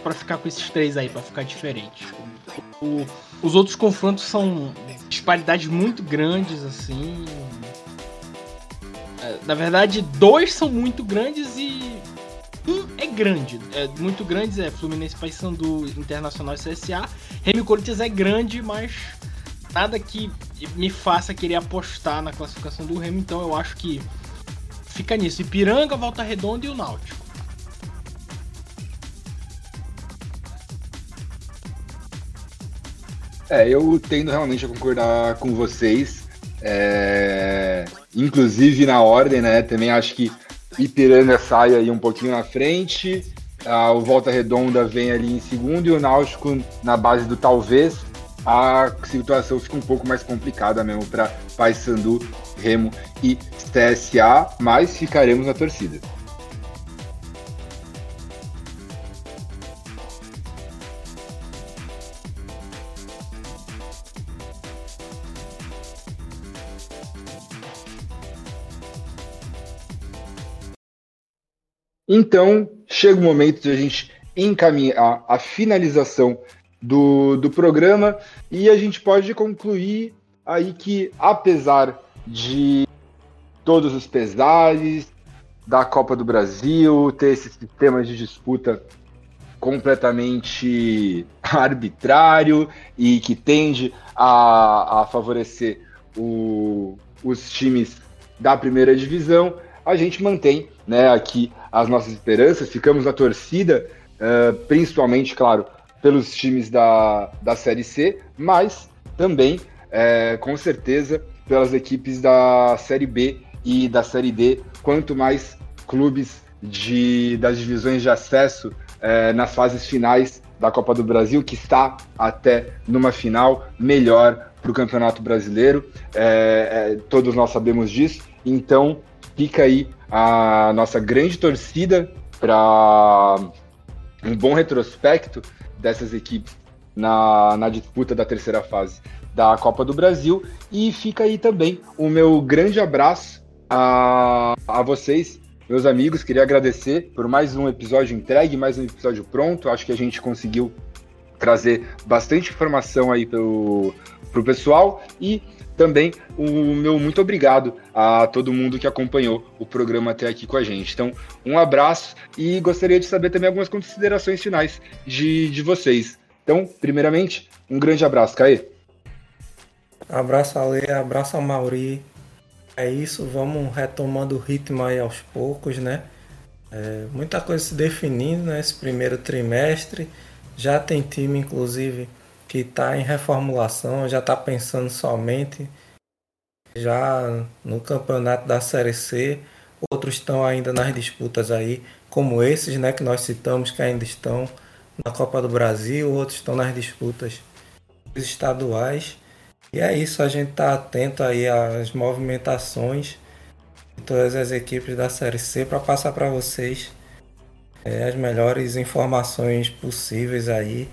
para ficar com esses três aí, para ficar diferente. O, os outros confrontos são disparidades muito grandes, assim. Na verdade, dois são muito grandes e um é grande. É muito grande, é Fluminense Paysandu Internacional e CSA. Remy Corinthians é grande, mas nada que me faça querer apostar na classificação do Remo, então eu acho que fica nisso. Ipiranga, Volta Redonda e o Náutico. É, eu tendo realmente a concordar com vocês. É... Inclusive na ordem, né? Também acho que Ipiranga sai aí um pouquinho na frente. Ah, o Volta Redonda vem ali em segundo e o Náutico na base do talvez. A situação fica um pouco mais complicada mesmo para Paysandu, Remo e TSA, mas ficaremos na torcida. Então, chega o momento de a gente encaminhar a finalização do, do programa e a gente pode concluir aí que, apesar de todos os pesares da Copa do Brasil, ter esse sistema de disputa completamente arbitrário e que tende a, a favorecer o, os times da primeira divisão, a gente mantém né, aqui as nossas esperanças, ficamos na torcida, uh, principalmente, claro, pelos times da, da Série C, mas também, é, com certeza, pelas equipes da Série B e da Série D. Quanto mais clubes de, das divisões de acesso é, nas fases finais da Copa do Brasil, que está até numa final, melhor para o Campeonato Brasileiro. É, todos nós sabemos disso. Então, fica aí a nossa grande torcida para um bom retrospecto dessas equipes na, na disputa da terceira fase da Copa do Brasil. E fica aí também o meu grande abraço a, a vocês, meus amigos. Queria agradecer por mais um episódio entregue, mais um episódio pronto. Acho que a gente conseguiu trazer bastante informação aí para o pessoal e também o meu muito obrigado a todo mundo que acompanhou o programa até aqui com a gente. Então, um abraço e gostaria de saber também algumas considerações finais de, de vocês. Então, primeiramente, um grande abraço, Caê. Abraço, Ale, abraço a Mauri. É isso, vamos retomando o ritmo aí aos poucos, né? É, muita coisa se definindo nesse né? primeiro trimestre. Já tem time, inclusive, que está em reformulação, já está pensando somente já no campeonato da Série C. Outros estão ainda nas disputas aí, como esses né, que nós citamos, que ainda estão na Copa do Brasil, outros estão nas disputas estaduais. E é isso, a gente está atento aí às movimentações de todas as equipes da Série C para passar para vocês é, as melhores informações possíveis aí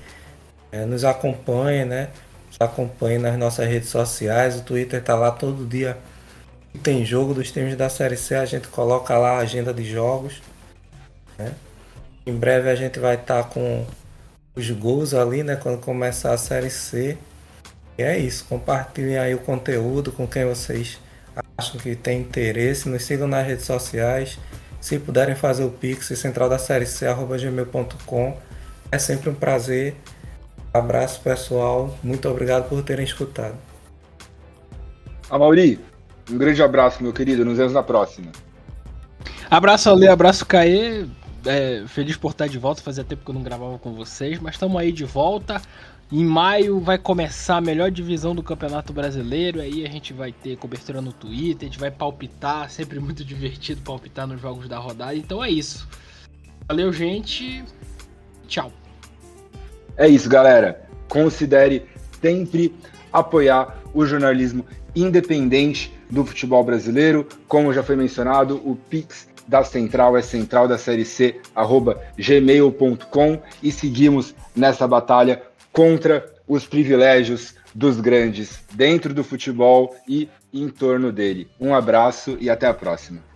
é, nos acompanhe, né? Nos acompanhe nas nossas redes sociais. O Twitter está lá todo dia. Tem jogo dos times da Série C, a gente coloca lá a agenda de jogos. Né? Em breve a gente vai estar tá com os gols ali, né? Quando começar a Série C. E é isso. Compartilhem aí o conteúdo com quem vocês acham que tem interesse. Nos sigam nas redes sociais. Se puderem fazer o Pix, central da série C, gmail.com. É sempre um prazer Abraço pessoal, muito obrigado por terem escutado. A Mauri, um grande abraço, meu querido. Nos vemos na próxima. Abraço Ale, abraço Caê. É, feliz por estar de volta. Fazia tempo que eu não gravava com vocês, mas estamos aí de volta. Em maio vai começar a melhor divisão do Campeonato Brasileiro. Aí a gente vai ter cobertura no Twitter, a gente vai palpitar. Sempre muito divertido palpitar nos jogos da rodada. Então é isso. Valeu, gente. Tchau. É isso, galera. Considere sempre apoiar o jornalismo independente do futebol brasileiro. Como já foi mencionado, o Pix da Central é central da série C, arroba gmail.com e seguimos nessa batalha contra os privilégios dos grandes dentro do futebol e em torno dele. Um abraço e até a próxima.